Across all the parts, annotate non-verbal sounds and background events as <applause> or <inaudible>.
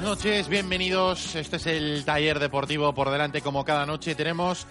Buenas noches, bienvenidos. Este es el taller deportivo por delante como cada noche. Tenemos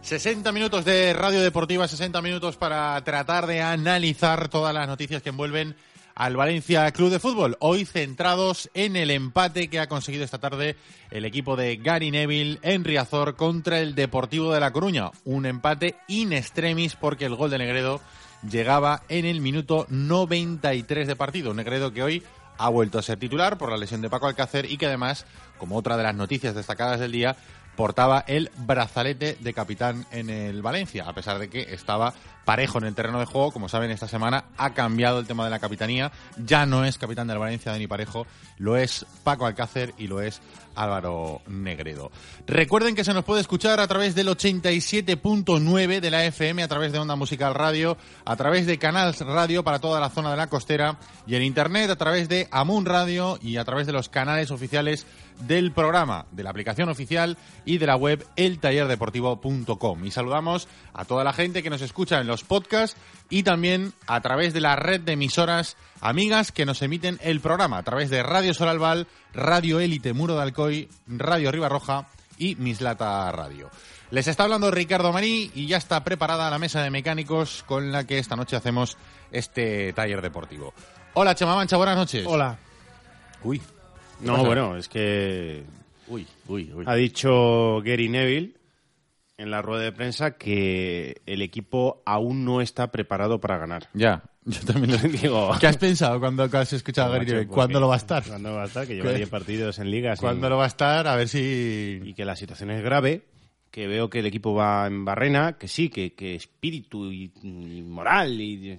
60 minutos de radio deportiva, 60 minutos para tratar de analizar todas las noticias que envuelven al Valencia Club de Fútbol. Hoy centrados en el empate que ha conseguido esta tarde el equipo de Gary Neville en Riazor contra el Deportivo de La Coruña. Un empate in extremis porque el gol de Negredo llegaba en el minuto 93 de partido. Negredo que hoy ha vuelto a ser titular por la lesión de Paco Alcácer y que además, como otra de las noticias destacadas del día, portaba el brazalete de capitán en el Valencia, a pesar de que estaba parejo en el terreno de juego. Como saben, esta semana ha cambiado el tema de la capitanía. Ya no es capitán del Valencia Dani Parejo, lo es Paco Alcácer y lo es Álvaro Negredo. Recuerden que se nos puede escuchar a través del 87.9 de la FM, a través de Onda Musical Radio, a través de Canals Radio para toda la zona de la costera y en Internet a través de Amun Radio y a través de los canales oficiales del programa, de la aplicación oficial y de la web eltallerdeportivo.com. Y saludamos a toda la gente que nos escucha en los podcasts y también a través de la red de emisoras amigas que nos emiten el programa, a través de Radio Solalval, Radio Élite Muro de Alcoy, Radio Ribarroja y Mislata Radio. Les está hablando Ricardo Marí y ya está preparada la mesa de mecánicos con la que esta noche hacemos este taller deportivo. Hola Chema Mancha, buenas noches. Hola. Uy, No, pasa? bueno, es que uy, uy, uy. ha dicho Gary Neville en la rueda de prensa que el equipo aún no está preparado para ganar. Ya, yo también lo <laughs> Digo, ¿Qué has pensado cuando has escuchado a Gary Neville? ¿Cuándo lo va a estar? ¿Cuándo va a estar? Que lleva ¿Qué? 10 partidos en ligas. ¿Cuándo lo va a estar? A ver si... Y que la situación es grave, que veo que el equipo va en barrena, que sí, que, que espíritu y, y moral, y,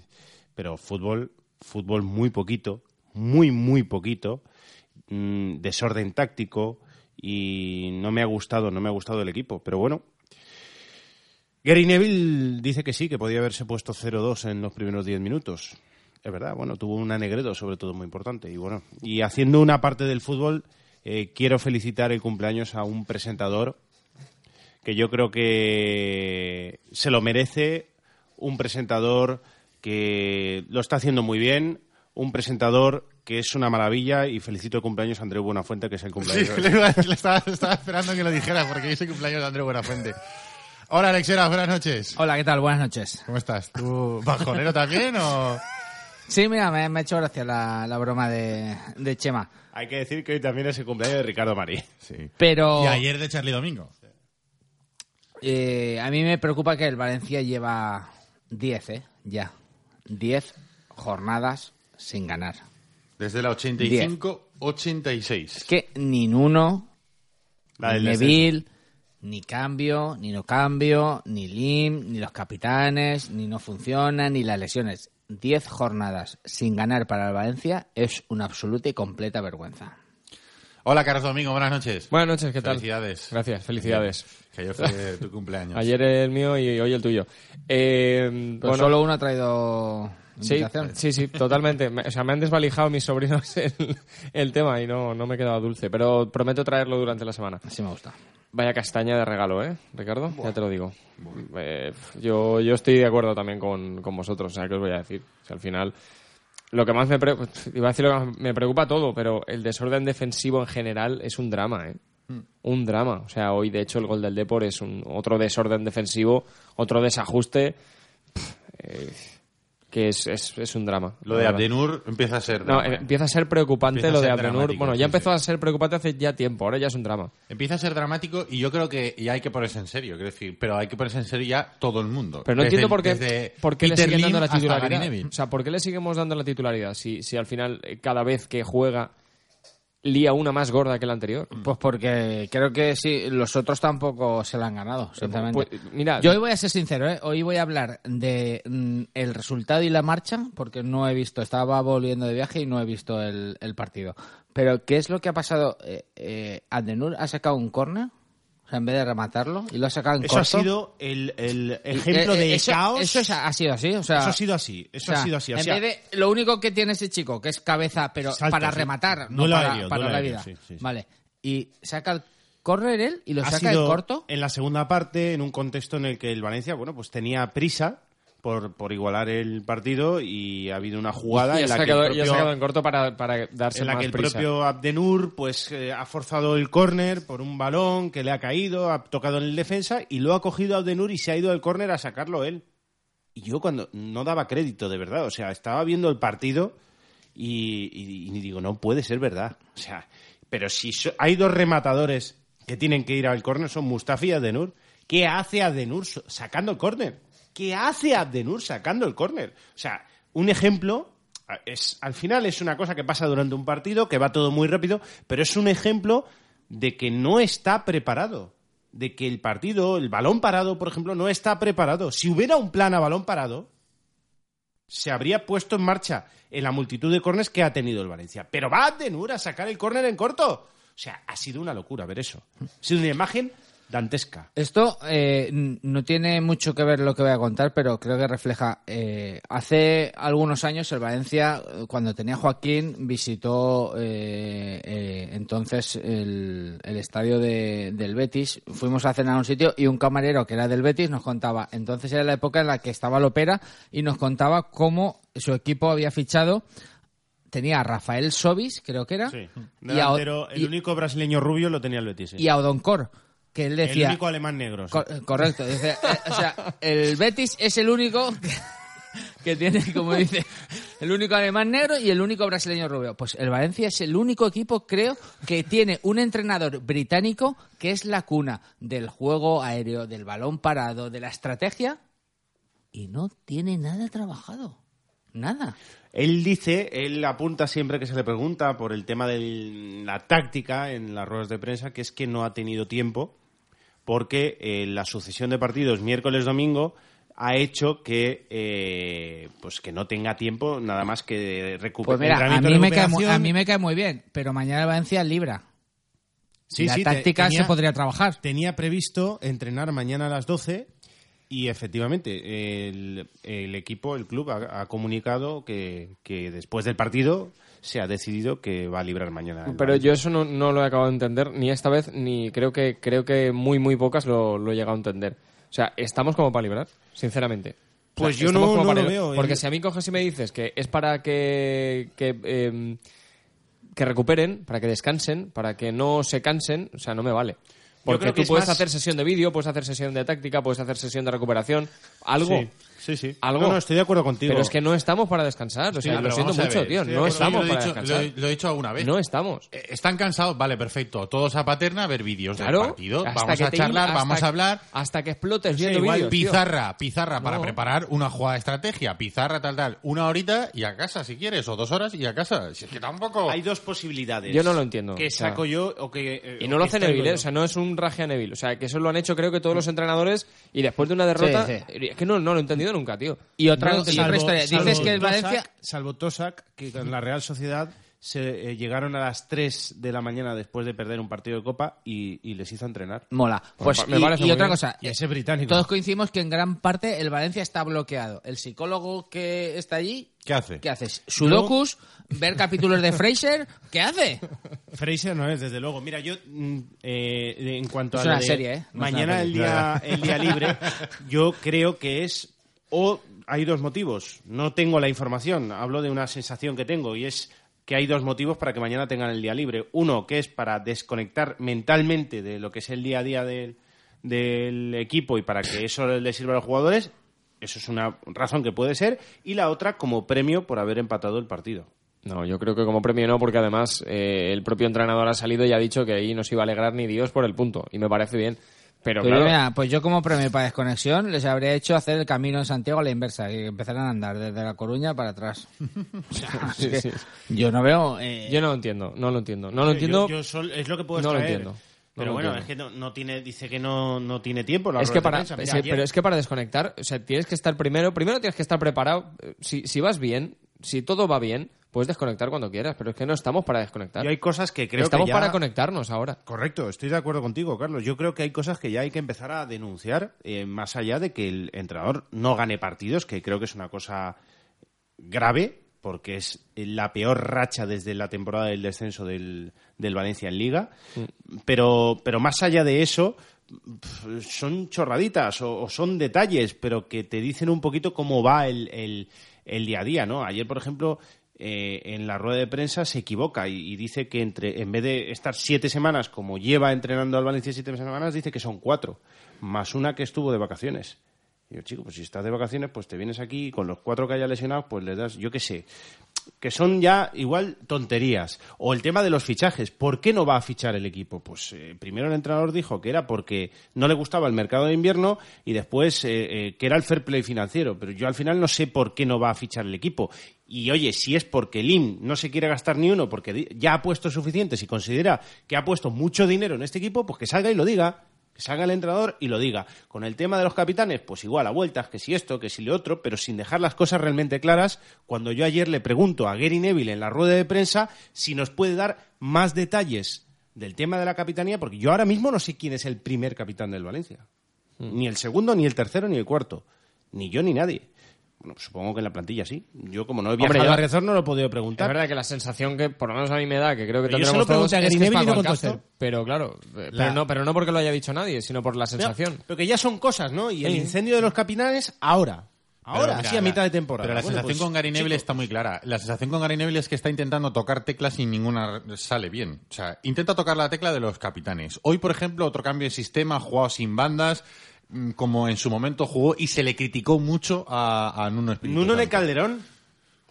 pero fútbol, fútbol muy poquito, muy, muy poquito, mm, desorden táctico y no me ha gustado, no me ha gustado el equipo, pero bueno. Gary Neville dice que sí, que podía haberse puesto 0-2 en los primeros 10 minutos. Es verdad, bueno, tuvo un anegredo sobre todo muy importante. Y bueno, y haciendo una parte del fútbol, eh, quiero felicitar el cumpleaños a un presentador que yo creo que se lo merece, un presentador que lo está haciendo muy bien, un presentador que es una maravilla y felicito el cumpleaños a Andreu Buenafuente, que es el Sí, cumpleaños. <laughs> le decir, le estaba, estaba esperando que lo dijeras porque hoy es el cumpleaños de Andrés Buenafuente. Hola, Alexera, buenas noches. Hola, ¿qué tal? Buenas noches. ¿Cómo estás? ¿Tú bajonero también o...? Sí, mira, me, me ha hecho gracia la, la broma de, de Chema. Hay que decir que hoy también es el cumpleaños de Ricardo Marí. Sí. Pero Y ayer de Charlie Domingo. eh, a mí me preocupa que el Valencia lleva 10, ¿eh? Ya. 10 jornadas sin ganar. Desde la 85-86. Es que ni Nuno, La ni Neville, Ni cambio, ni no cambio, ni Lim, ni los capitanes, ni no funciona, ni las lesiones. Diez jornadas sin ganar para el Valencia es una absoluta y completa vergüenza. Hola, Carlos Domingo, buenas noches. Buenas noches, ¿qué tal? Felicidades. Gracias, felicidades. Que ayer fue tu <laughs> cumpleaños. Ayer el mío y hoy el tuyo. Eh, bueno, solo uno ha traído sí, sí, sí, totalmente. Me- O sea, me han desvalijado mis sobrinos <laughs> el, el tema y no, no me he quedado dulce, pero prometo traerlo durante la semana. Así me gusta. Vaya castaña de regalo, ¿eh, Ricardo? Ya te lo digo. Eh, yo, yo estoy de acuerdo también con, con vosotros, o sea, ¿qué os voy a decir? O sea, al final, lo que más me preocupa, iba a decir lo que más me preocupa todo, pero el desorden defensivo en general es un drama, ¿eh? Un drama. O sea, hoy, de hecho, el gol del Depor es un, otro desorden defensivo, otro desajuste, pff, eh, que es, es, es un drama. Lo de. Abdenur empieza a ser. No, drama, eh, ¿eh? empieza a ser preocupante Empieza lo de Abdenur. Bueno, ya empezó sí. a ser preocupante hace ya tiempo, ahora ya es un drama. Empieza a ser dramático y yo creo que y hay que ponerse en serio, quiero decir, pero hay que ponerse en serio ya todo el mundo. Pero no Desde entiendo por qué, por qué le siguen dando la titularidad. O sea, ¿por qué le seguimos dando la titularidad si, si al final eh, cada vez que juega lía una más gorda que la anterior? Pues porque creo que sí, los otros tampoco se la han ganado, sinceramente. Pues, mira, Yo hoy voy a ser sincero, ¿eh? hoy voy a hablar de mm, el resultado y la marcha, porque no he visto, estaba volviendo de viaje y no he visto el, el partido. Pero, ¿qué es lo que ha pasado? Eh, eh, Adenur ha sacado un córner, o sea, en vez de rematarlo, y lo ha sacado en Eso ha corto. sido el, el ejemplo eh, de eso, caos. Eso es- ha sido así, o sea... Eso ha sido así. Eso o sea, ha sido así. O en vez de, lo único que tiene ese chico, que es cabeza, pero para sí. rematar, no para, aéreo, para duelo la aéreo, vida. sí, sí, sí. Vale. Y saca el córner él y lo ha saca sido en corto. en la segunda parte, en un contexto en el que el Valencia, bueno, pues tenía prisa por, por igualar el partido y ha habido una jugada y ha en la que el y ha en corto para, para darse en la más que el prisa. propio Abdenur pues eh, ha forzado el córner por un balón que le ha caído, ha tocado en el defensa y lo ha cogido Abdenur y se ha ido al córner a sacarlo él. Y yo cuando no daba crédito de verdad, o sea, estaba viendo el partido y, y- y digo, no puede ser verdad. O sea, pero si so- hay dos rematadores que tienen que ir al córner son Mustafi y Abdenur. ¿Qué hace Abdenur sacando el córner? ¿Qué hace Abdenur sacando el córner? O sea, un ejemplo es al final es una cosa que pasa durante un partido, que va todo muy rápido, pero es un ejemplo de que no está preparado, de que el partido, el balón parado, por ejemplo, no está preparado. Si hubiera un plan a balón parado, se habría puesto en marcha en la multitud de córneres que ha tenido el Valencia. Pero va Abdenur a sacar el córner en corto. O sea, ha sido una locura ver eso. Ha sido una imagen dantesca. Esto eh, no tiene mucho que ver lo que voy a contar, pero creo que refleja. eh, hace algunos años el Valencia, eh, cuando tenía Joaquín, visitó eh, eh, entonces el, el estadio de- del Betis. Fuimos a cenar a un sitio y un camarero que era del Betis nos contaba. Entonces era la época en la que estaba Lopera y nos contaba cómo su equipo había fichado. Tenía a Rafael Sobis, creo que era. Sí. y, a, O- Delantero, el y- único brasileño rubio lo tenía el Betis. sí. y a Odoncor, que él el decía. único alemán negro. sí. Cor- correcto. Dice, eh, o sea, el Betis es el único que, que tiene, como dice, el único alemán negro y el único brasileño rubio. Pues el Valencia es el único equipo, creo, que tiene un entrenador británico que es la cuna del juego aéreo, del balón parado, de la estrategia y no tiene nada trabajado. Nada. Él dice, él apunta siempre que se le pregunta por el tema de la táctica en las ruedas de prensa, que es que no ha tenido tiempo porque eh, la sucesión de partidos miércoles-domingo ha hecho que eh, pues que no tenga tiempo nada más que recuperar. Pues mira, a mí, me cae, a mí me cae muy bien, pero mañana el Valencia libra. Sí, la sí, táctica tenía- se podría trabajar. Tenía previsto entrenar mañana a las 12 y efectivamente el, el equipo, el club, ha, ha comunicado que, que después del partido se ha decidido que va a librar mañana. Pero yo eso no, no lo he acabado de entender ni esta vez, ni creo que creo que muy, muy pocas lo, lo he llegado a entender. O sea, estamos como para librar, sinceramente. O sea, Pues yo no- como no para lo veo. Porque El- si a mí coges y me dices que es para que, que, em, que recuperen, para que descansen, para que no se cansen, o sea, no me vale. Porque tú es puedes más- hacer sesión de vídeo, puedes hacer sesión de táctica, puedes hacer sesión de recuperación, algo. Sí. Sí, sí. Algo. No, no, estoy de acuerdo contigo. Pero es que no estamos para descansar. O sea, pero lo siento mucho, ver, tío. estoy No estamos lo, he para dicho, descansar. lo he- lo he dicho alguna vez. No estamos. Eh, ¿Están cansados? Vale, perfecto. Todos a Paterna a ver vídeos Claro. del partido. Vamos a charlar, hasta vamos que- a hablar. Hasta que explotes Sí, viendo igual vídeos, tío. pizarra, pizarra para No. preparar una jugada de estrategia, pizarra tal tal, una horita y a casa si quieres, o dos horas y a casa. Si es que tampoco. Hay dos posibilidades. Yo no lo entiendo. Que O sea, saco yo o que... eh, Y no lo hace Neville, ¿eh? yo. o sea, no es un raje a Neville. O sea, que eso lo han hecho creo que todos los entrenadores y después de una derrota... Sí, Es que no, no lo he entendido nunca, tío. Y otra, No lo y entiendo. otra historia. Dices salvo que el Tosak- Valencia... Salvo Tosak, que con la Real Sociedad se eh, llegaron a las 3 de la mañana después de perder un partido de Copa y, y les hizo entrenar. Mola. Pues, me y, parece y muy otra bien. cosa. Y ese británico. Todos coincidimos que en gran parte el Valencia está bloqueado. El psicólogo que está allí, ¿Qué hace? ¿qué haces? ¿Sudokus? ¿Ver capítulos de Fraser? ¿Qué hace? Fraser no es, desde luego. Mira, yo mm, eh, en cuanto Es a lo una de serie, ¿eh? No mañana el día, el día libre, <laughs> yo creo que es o hay dos motivos. No tengo la información, hablo de una sensación que tengo y es que hay dos motivos para que mañana tengan el día libre. Uno, que es para desconectar mentalmente de lo que es el día a día del, equipo y para que eso le sirva a los jugadores. Eso es una razón que puede ser. Y la otra, como premio por haber empatado el partido. No, yo creo que como premio no, porque además eh, el propio entrenador ha salido y ha dicho que ahí no se iba a alegrar ni Dios por el punto. Y me parece bien. Pero, Pero claro, mira, pues yo como premio para desconexión les habría hecho hacer el camino en Santiago a la inversa y empezaran a andar desde La Coruña para atrás. <laughs> O sea, es Sí, que sí. Yo no veo... eh, yo no lo entiendo, no lo entiendo. No lo entiendo. Yo, yo sol- es lo que puedo No lo entiendo. No Pero bueno, entiendo. es que no, no tiene, dice que no, no tiene tiempo. la es que de para. Mira, pero es que para desconectar o sea tienes que estar primero primero tienes que estar preparado si, si vas bien si todo va bien puedes desconectar cuando quieras pero es que no estamos para desconectar yo hay cosas que creo estamos que ya... para conectarnos ahora Correcto, estoy de acuerdo contigo, Carlos. Yo creo que hay cosas que ya hay que empezar a denunciar, eh, más allá de que el entrenador no gane partidos, que creo que es una cosa grave, porque es la peor racha desde la temporada del descenso del, del Valencia en Liga. Pero, pero más allá de eso, son chorraditas o, o son detalles, pero que te dicen un poquito cómo va el, el- el día a día, ¿no? Ayer, por ejemplo, eh, en la rueda de prensa se equivoca y, dice que entre en vez de estar siete semanas como lleva entrenando al Valencia siete semanas, dice que son cuatro, más una que estuvo de vacaciones. Y yo, chico, pues si estás de vacaciones, pues te vienes aquí y con los cuatro que haya lesionado, pues le das, yo qué sé, que son ya igual tonterías. O el tema de los fichajes. ¿Por qué no va a fichar el equipo? Pues eh, primero el entrenador dijo que era porque no le gustaba el mercado de invierno y después eh, eh, que era el fair play financiero. Pero yo al final no sé por qué no va a fichar el equipo. Y oye, si es porque Lim no se quiere gastar ni uno porque ya ha puesto suficientes y considera que ha puesto mucho dinero en este equipo, pues que salga y lo diga. Salga el entrenador y lo diga. Con el tema de los capitanes, pues igual a vueltas, que si esto, que si lo otro, pero sin dejar las cosas realmente claras. Cuando yo ayer le pregunto a Gary Neville en la rueda de prensa si nos puede dar más detalles del tema de la capitanía, porque yo ahora mismo no sé quién es el primer capitán del Valencia. Ni el segundo, ni el tercero, ni el cuarto. Ni yo, ni nadie. Bueno, pues supongo que en la plantilla sí. Yo, como no he viajado yo- a Rezor, no lo he podido es preguntar. verdad que la sensación que por lo menos a mí me da que creo que yo tendremos lo todos es que es Paco. Alcácer, pero claro eh, La- pero no pero no porque lo haya dicho nadie sino por la sensación Pero que ya son cosas, ¿no? Y el Sí. incendio de los capitanes, ahora. Ahora, Pero mira, así a mitad de temporada. Pero la Bueno, sensación pues, con Gary Neville chico, está muy clara. La sensación con Gary Neville es que está intentando tocar teclas y ninguna sale bien. O sea, intenta tocar la tecla de los capitanes. Hoy, por ejemplo, otro cambio de sistema, jugado sin bandas, como en su momento jugó, y se le criticó mucho a, a Nuno Espíritu Nuno de. Calderón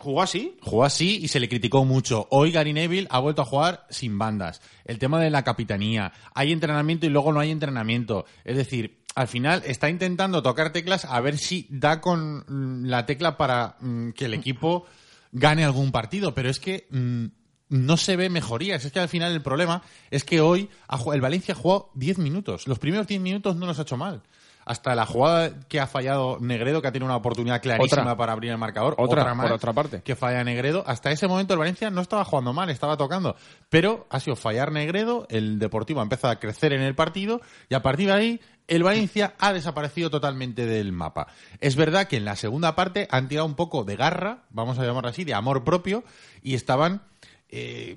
jugó así. Jugó así y se le criticó mucho. Hoy Gary Neville ha vuelto a jugar sin bandas. El tema de la capitanía. Hay entrenamiento y luego no hay entrenamiento. Es decir, al final está intentando tocar teclas a ver si da con mm, la tecla para mm, que el equipo gane algún partido. Pero es que mm, no se ve mejorías. Es que al final el problema es que hoy el Valencia ha jugado 10 minutos. Los primeros 10 minutos no los ha hecho mal. Hasta la jugada que ha fallado Negredo, que ha tenido una oportunidad clarísima Otra. para abrir el marcador. Otra, más por otra parte. que falla Negredo. Hasta ese momento el Valencia no estaba jugando mal, estaba tocando. Pero ha sido fallar Negredo, el Deportivo ha empezado a crecer en el partido y a partir de ahí el Valencia ha desaparecido totalmente del mapa. Es verdad que en la segunda parte han tirado un poco de garra, vamos a llamarlo así, de amor propio y estaban... eh,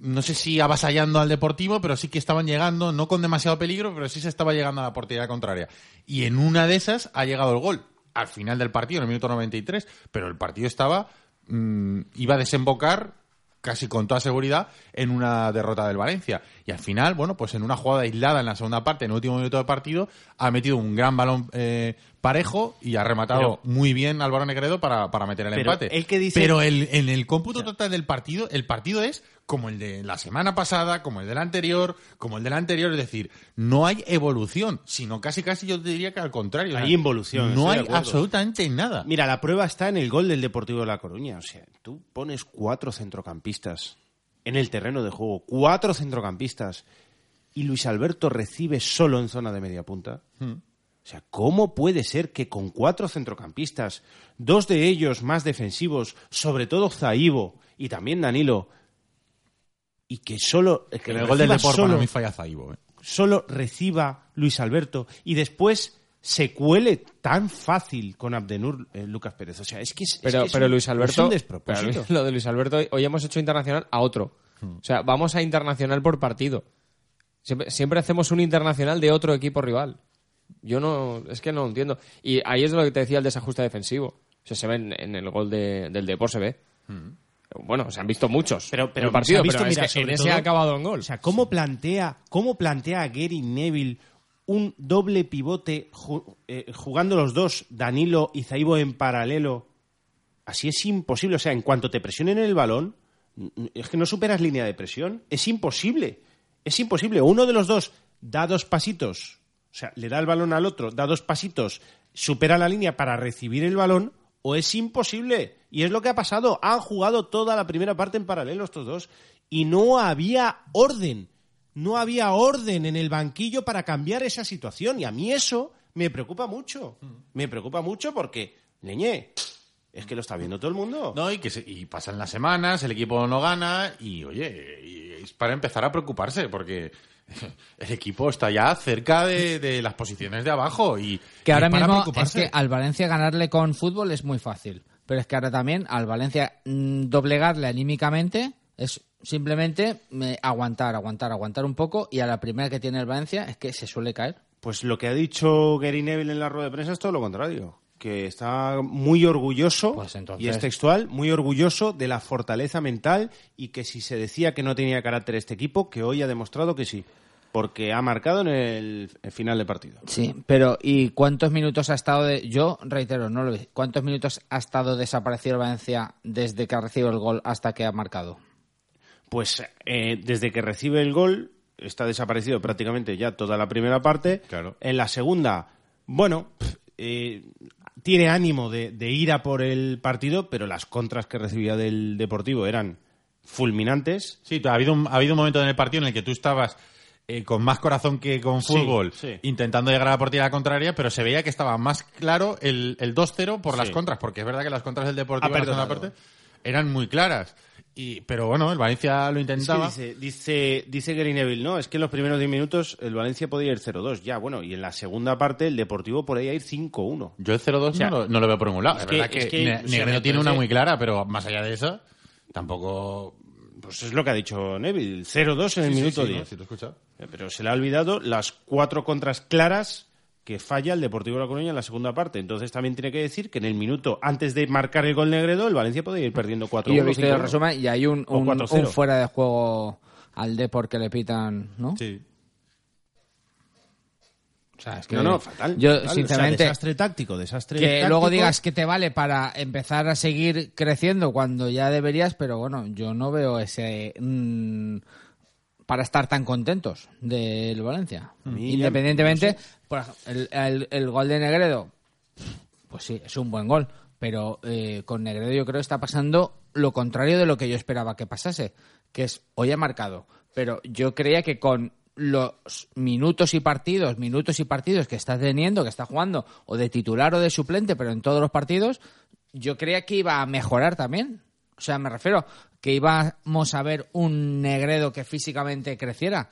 no sé si avasallando al Deportivo, pero sí que estaban llegando, no con demasiado peligro, pero sí se estaba llegando a la portería contraria. Y en una de esas ha llegado el gol, al final del partido, en el minuto 93, pero el partido estaba, mm, iba a desembocar casi con toda seguridad en una derrota del Valencia. Y al final, bueno, pues en una jugada aislada en la segunda parte, en el último minuto de partido, ha metido un gran balón eh, parejo y ha rematado muy bien Álvaro Negredo para, para meter el Pero empate. el que dice- Pero el- en el cómputo total del partido, el partido es como el de la semana pasada, como el del anterior, como el del anterior, es decir, no hay evolución, sino casi casi yo te diría que al contrario. Hay involución, No estoy de hay absolutamente nada. Mira, la prueba está en el gol del Deportivo de La Coruña. O sea, tú pones cuatro centrocampistas en el terreno de juego, cuatro centrocampistas, y Luis Alberto recibe solo en zona de media punta. O sea, ¿cómo puede ser que con cuatro centrocampistas, dos de ellos más defensivos, sobre todo Zaibo y también Danilo, y que solo que el gol del reciba Depor solo- para mí falla Zaibo. ¿eh? solo reciba Luis Alberto y después se cuele tan fácil con Abdenur eh, Lucas Pérez. O sea, es que es, es Pero, que es pero un- Luis es Alberto, un despropósito. pero lo de Luis Alberto, hoy hemos hecho internacional a otro. O sea, vamos a internacional por partido. Siempre, siempre hacemos un internacional de otro equipo rival. Yo no, es que no lo entiendo. Y ahí es lo que te decía el desajuste defensivo. O sea, se ve en, en el gol de- del Depor, se ve. Bueno, se han visto muchos Pero, pero el partido, se ha visto, pero es mira, que en sobre ese todo- ha acabado en gol. O sea, ¿cómo plantea, cómo plantea Gary Neville un doble pivote ju- eh, jugando los dos, Danilo y Zaibo en paralelo? Así es imposible. O sea, en cuanto te presionen el balón, es que no superas línea de presión. Es imposible. Es imposible. Uno de los dos da dos pasitos, o sea, le da el balón al otro, da dos pasitos, supera la línea para recibir el balón, o es imposible. Y es lo que ha pasado. Han jugado toda la primera parte en paralelo estos dos. Y no había orden. No había orden en el banquillo para cambiar esa situación. Y a mí eso me preocupa mucho. Me preocupa mucho porque, leñé, es que lo está viendo todo el mundo. No, y, que se- y pasan las semanas, el equipo no gana y, oye, y es para empezar a preocuparse porque <laughs> el equipo está ya cerca de, de las posiciones de abajo y Que y ahora es para mismo es preocuparse. que al Valencia ganarle con fútbol es muy fácil. Pero es que ahora también al Valencia mm, doblegarle anímicamente es simplemente eh, aguantar, aguantar, aguantar un poco y a la primera que tiene el Valencia es que se suele caer. Pues lo que ha dicho Gary Neville en la rueda de prensa es todo lo contrario. Que está muy orgulloso, Pues entonces- y es textual, muy orgulloso de la fortaleza mental y que si se decía que no tenía carácter este equipo, que hoy ha demostrado que sí. Porque ha marcado en el, final de partido. Sí, pero ¿y cuántos minutos ha estado de... Yo reitero, no lo vi. ¿Cuántos minutos ha estado desaparecido el Valencia desde que ha recibido el gol hasta que ha marcado? Pues eh, desde que recibe el gol, está desaparecido prácticamente ya toda la primera parte. Claro. En la segunda, bueno, eh, tiene ánimo de, de ir a por el partido, pero las contras que recibía del Deportivo eran fulminantes. Sí, ha habido, un, ha habido un momento en el partido en el que tú estabas eh, con más corazón que con fútbol sí. intentando llegar a la portería contraria, pero se veía que estaba más claro el, el 2-0 por Sí. las contras, porque es verdad que las contras del Deportivo Ha en la parte eran muy claras. Y, pero bueno, el Valencia lo Es que intentaba. dice, dice, dice Gary Neville, no, es que en los primeros 10 minutos el Valencia podía ir 0-2, ya, bueno, y en la segunda parte el Deportivo podía ir 5-1. Yo el 0-2 sea, no, lo, no lo veo por ningún lado. es Es, que- verdad que, es que, o Negredo tiene una muy clara, pero más allá de eso, tampoco... Pues es lo que ha dicho Neville, 0-2 en el Sí, minuto sí, 10. ¿no? Sí, lo he escuchado. Eh, Pero se le ha olvidado las cuatro contras claras que falla el Deportivo de La Coruña en la segunda parte. Entonces también tiene que decir que en el minuto antes de marcar el gol Negredo, el Valencia podía ir perdiendo 4 Y yo he visto el resumen y hay un, O un, 4-0. un fuera de juego al Depor que le pitan, ¿no? Sí. O sea, es que No, no, fatal. Yo, fatal. O sea, sinceramente, desastre táctico, desastre que táctico. luego digas que te vale para empezar a seguir creciendo cuando ya deberías, pero bueno, yo no veo ese mm, para estar tan contentos del Valencia. Independientemente, por el- el gol de Negredo, pues sí, es un buen gol, pero eh, con Negredo yo creo que está pasando lo contrario de lo que yo esperaba que pasase, que es hoy ha marcado, pero yo creía que con los minutos y partidos, minutos y partidos que está teniendo, que está jugando, o de titular o de suplente, pero en todos los partidos, yo creía que iba a mejorar también. O sea, me refiero que íbamos a ver un Negredo que físicamente creciera.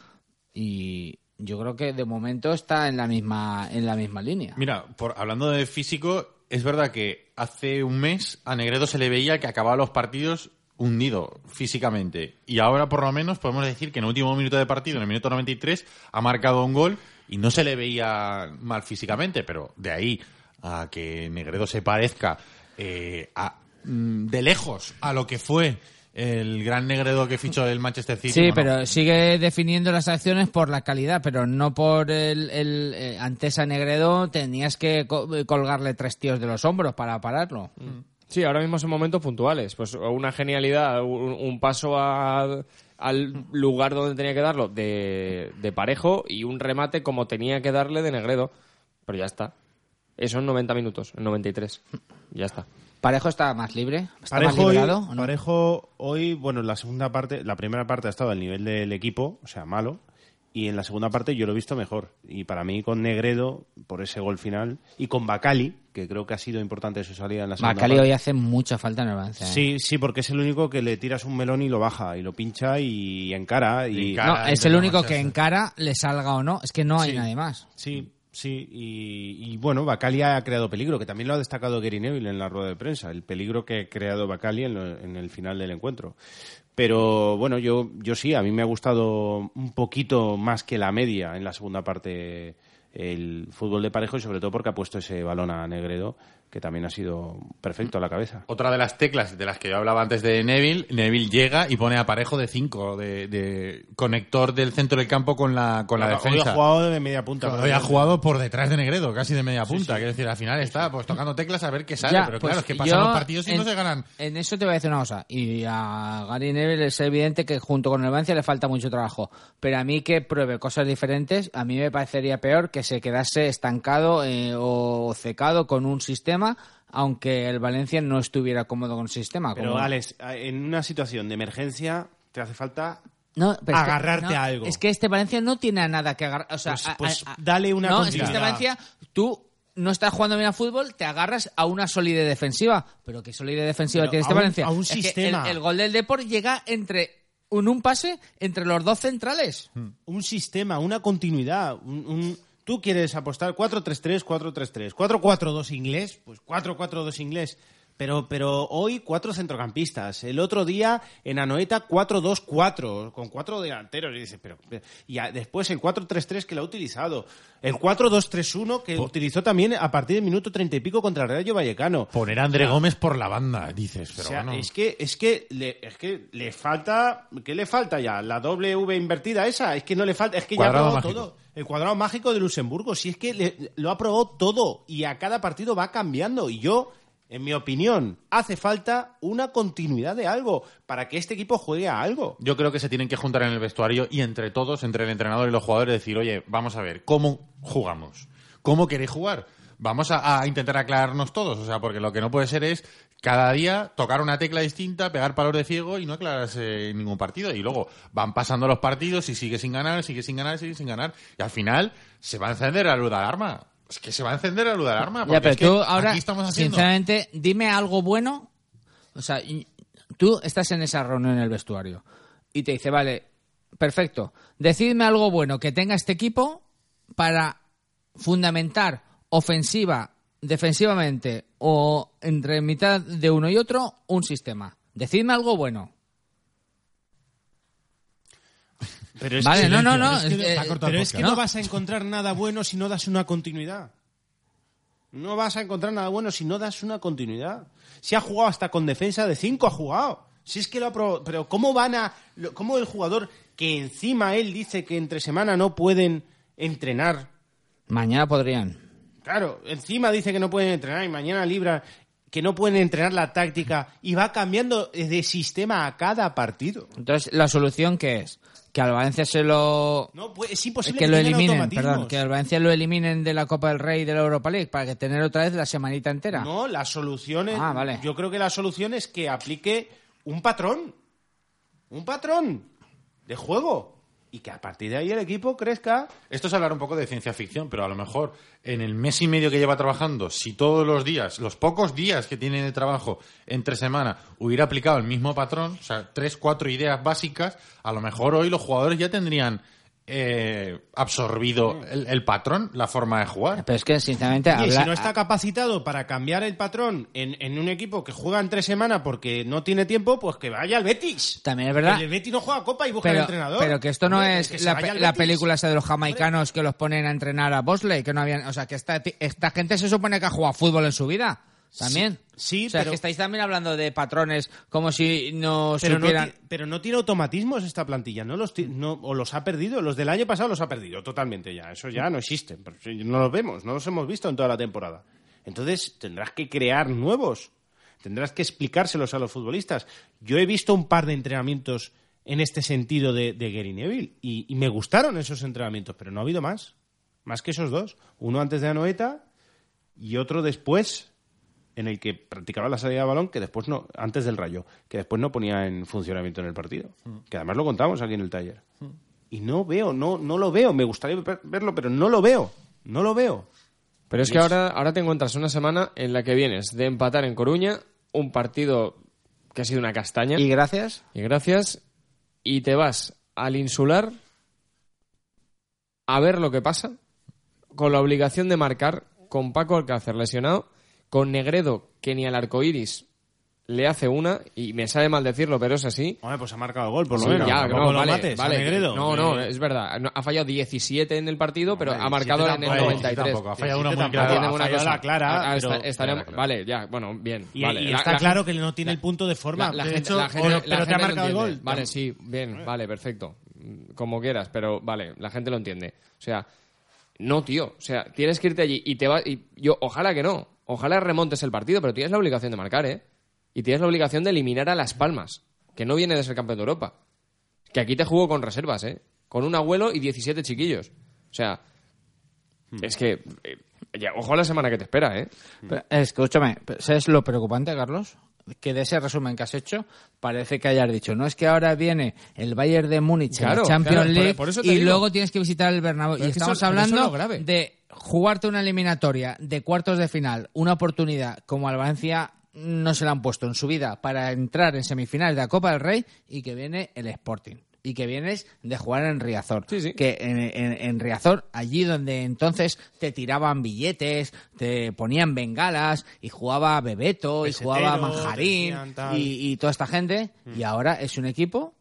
Y yo creo que de momento está en la misma, en la misma línea. Mira, por, hablando de físico, es verdad que hace un mes a Negredo se le veía que acababa los partidos hundido físicamente. Y ahora, por lo menos, podemos decir que en el último minuto de partido, en el minuto 93, ha marcado un gol y no se le veía mal físicamente, pero de ahí a que Negredo se parezca eh, a- mm, de lejos a lo que fue el gran Negredo que fichó el Manchester City. Sí, bueno, pero sigue definiendo las acciones por la calidad, pero no por el, el eh, ante esa Negredo tenías que co- colgarle tres tíos de los hombros para pararlo. Sí, ahora mismo son momentos puntuales. Pues una genialidad, un, un paso a- al lugar donde tenía que darlo de, de parejo y un remate como tenía que darle de Negredo. Pero ya está. Eso en 90 minutos, en 93. Ya está. Parejo está más libre, está más Parejo hoy. ¿o no? Parejo hoy, bueno, en la segunda parte, la primera parte ha estado al nivel del equipo, o sea, malo, y en la segunda parte yo lo he visto mejor. Y para mí con Negredo, por ese gol final, y con Bacali, que creo que ha sido importante su salida en la segunda Bacali parte. hoy hace mucha falta en el Valencia. ¿eh? Sí, sí, porque es el único que le tiras un melón y lo baja, y lo pincha y encara. Y, encara. No, es el único que encara, le salga o no. Es que no hay Sí. nadie más. Sí, sí, y, y, bueno, Bacali ha creado peligro, que también lo ha destacado Gary Neville en la rueda de prensa, el peligro que ha creado Bacali en, lo- en el final del encuentro. Pero bueno, yo, yo sí, a mí me ha gustado un poquito más que la media en la segunda parte el fútbol de parejo y sobre todo porque ha puesto ese balón a Negredo, que también ha sido perfecto a la cabeza. Otra de las teclas de las que yo hablaba antes de Neville, Neville llega y pone a parejo de 5, de, de conector del centro del campo con la, con la Hoy defensa. ha jugado de media punta. Hoy ha jugado por detrás de Negredo, casi de media punta. Quiero decir, al final está pues tocando teclas a ver qué sale. Ya, pero pues claro, es que pasan los partidos y en, no se ganan. En eso te voy a decir una cosa. Y a Gary Neville es evidente que junto con el Valencia le falta mucho trabajo. Pero a mí que pruebe cosas diferentes, a mí me parecería peor que se quedase estancado eh, o secado con un sistema, aunque el Valencia no estuviera cómodo con el sistema. Pero como- Alex, en una situación de emergencia te hace falta No, pero es que- agarrarte no, a algo. Es que este Valencia no tiene a nada que agarrar. O sea, Pues- pues a- a- dale una No, es que este. Valencia, tú no estás jugando bien a fútbol, te agarras a una solidez defensiva. Pero ¿qué solidez defensiva Pero tiene este un- Valencia? a un Es que sistema. el, el gol del Deport llega entre en un pase entre los dos centrales. un sistema, una continuidad. un- un- Tú quieres apostar 4-3-3, 4-3-3, 4-4-2 inglés, pues 4-4-2 inglés. Pero, pero hoy cuatro centrocampistas. El otro día en Anoeta 4-2-4, con cuatro delanteros. Y, dices, pero, y a- después el 4-3-3 que lo ha utilizado. El 4-2-3-1 que utilizó también a partir del minuto 30 y pico contra el Rayo Vallecano. Poner a André Gómez por la banda, dices. Pero O sea, bueno. es que es que le, es que le falta ¿qué le falta ya? La doble V invertida esa, es que no le falta, es que Cuadrado ya mágico. todo. El cuadrado mágico de Luxemburgo, si es que lo ha probado todo y a cada partido va cambiando y yo en mi opinión, hace falta una continuidad de algo para que este equipo juegue a algo. Yo creo que se tienen que juntar en el vestuario y entre todos, entre el entrenador y los jugadores, decir, oye, vamos a ver, ¿cómo jugamos? ¿Cómo queréis jugar? Vamos a, a intentar aclararnos todos, o sea, porque lo que no puede ser es cada día tocar una tecla distinta, pegar palos de ciego y no aclararse ningún partido. Y luego van pasando los partidos y sigue sin ganar, sigue sin ganar, sigue sin ganar. Y al final se va a encender la luz de alarma. Es que se va a encender la luz de alarma. Porque Ya, pero es que tú ahora, aquí estamos haciendo... sinceramente, dime algo bueno. O sea, tú estás en esa reunión en el vestuario y te dice, vale, perfecto, decidme algo bueno que tenga este equipo para fundamentar ofensiva, defensivamente o entre mitad de uno y otro un sistema. Decidme algo bueno. Pero es Vale, que- no, no, no, pero es que, es que- está cortado pero el es que podcast. no. no vas a encontrar nada bueno si no das una continuidad. No vas a encontrar nada bueno si no das una continuidad. Si ha jugado hasta con defensa de 5, ha jugado. Si es que lo ha probado. Pero ¿cómo van a. lo- ¿Cómo el jugador que encima él dice que entre semana no pueden entrenar? Mañana podrían. Claro, encima dice que no pueden entrenar y mañana libra que no pueden entrenar la táctica y va cambiando de sistema a cada partido. Entonces, ¿la solución qué es? Que al Valencia se lo... No, pues es imposible que lo eliminen, perdón, que al Valencia lo eliminen de la Copa del Rey y de la Europa League para que tener otra vez la semanita entera. No, la solución es. Ah, vale. Yo creo que la solución es que aplique un patrón. Un patrón de juego. Y que a partir de ahí el equipo crezca. Esto es hablar un poco de ciencia ficción, pero a lo mejor en el mes y medio que lleva trabajando, si todos los días, los pocos días que tiene de trabajo entre semana, hubiera aplicado el mismo patrón, o sea, tres, cuatro ideas básicas, a lo mejor hoy los jugadores ya tendrían eh, absorbido el, el patrón, la forma de jugar. Pero es que, sinceramente, Y habla- si no está capacitado para cambiar el patrón en, en un equipo que juega en tres semanas porque no tiene tiempo, pues que vaya al Betis. También es verdad. El Betis no juega Copa y busca al pero, entrenador. pero que esto no Hombre, es que la, película esa de los jamaicanos que los ponen a entrenar a Bosley, que no habían... O sea, que esta, esta gente se supone que ha jugado fútbol en su vida. También. Sí, o sea, pero- que estáis también hablando de patrones como si no Pero no, supieran... ti- pero no tiene automatismos esta plantilla, no los no, o los ha perdido, los del año pasado los ha perdido totalmente ya, eso ya no existe, no los vemos, no los hemos visto en toda la temporada. Entonces tendrás que crear nuevos, tendrás que explicárselos a los futbolistas. Yo he visto un par de entrenamientos en este sentido de, de Gary Neville y, y me gustaron esos entrenamientos, pero no ha habido más, más que esos dos, uno antes de Anoeta y otro después en el que practicaba la salida de balón que después no, antes del rayo, que después no ponía en funcionamiento en el partido. Que además lo contamos aquí en el taller. Y no veo, no, no lo veo. Me gustaría ver- verlo, pero no lo veo. No lo veo. Pero es que ahora, ahora te encuentras una semana en la que vienes de empatar en Coruña, un partido que ha sido una castaña. Y gracias. Y gracias. Y te vas al insular a ver lo que pasa, con la obligación de marcar, con Paco Alcácer lesionado, con Negredo, que ni al arco iris le hace una, y me sabe mal decirlo, pero es así. Hombre, pues ha marcado el gol, por lo Sí, menos. ya, no, lo vale, mates, a vale. Negredo. No, no, es verdad. No, Ha fallado 17 en el partido, pero ha 17 marcado en el tampoco, 93. tampoco, ha fallado una muy clara. Ha una fallado cosa. la clara, Ah, ah, está- pero- estaremos- Clara, Vale, ya, bueno, bien. Y, vale. y está la claro que no tiene el punto de forma. la, la De gente, hecho, la gente- o- la pero te ha marcado el gol. Vale, sí, bien, vale, perfecto. Como quieras, pero vale, la gente lo entiende. O sea, no, tío. O sea, tienes que irte allí y te va y yo ojalá que no. Ojalá remontes el partido, pero tienes la obligación de marcar, ¿eh? Y tienes la obligación de eliminar a Las Palmas, que no viene de ser campeón de Europa. Que aquí te jugó con reservas, ¿eh? Con un abuelo y 17 chiquillos. O sea, es que eh, ya, ojo a la semana que te espera, ¿eh? Pero, escúchame, ¿sabes lo preocupante, Carlos? Que de ese resumen que has hecho, parece que hayas dicho, no es que ahora viene el Bayern de Múnich en Claro, la Champions claro, League por y digo. luego tienes que visitar el Bernabéu. Pero Y es estamos eso- es hablando grave. de jugarte una eliminatoria de cuartos de final, una oportunidad como al Valencia no se la han puesto en su vida para entrar en semifinales de la Copa del Rey y que viene el Sporting. Y que vienes de jugar en Riazor. Sí, sí. Que en, en- en Riazor, allí donde entonces te tiraban billetes, te ponían bengalas y jugaba Bebeto y jugaba Manjarín y, y toda esta gente. Y ahora es un equipo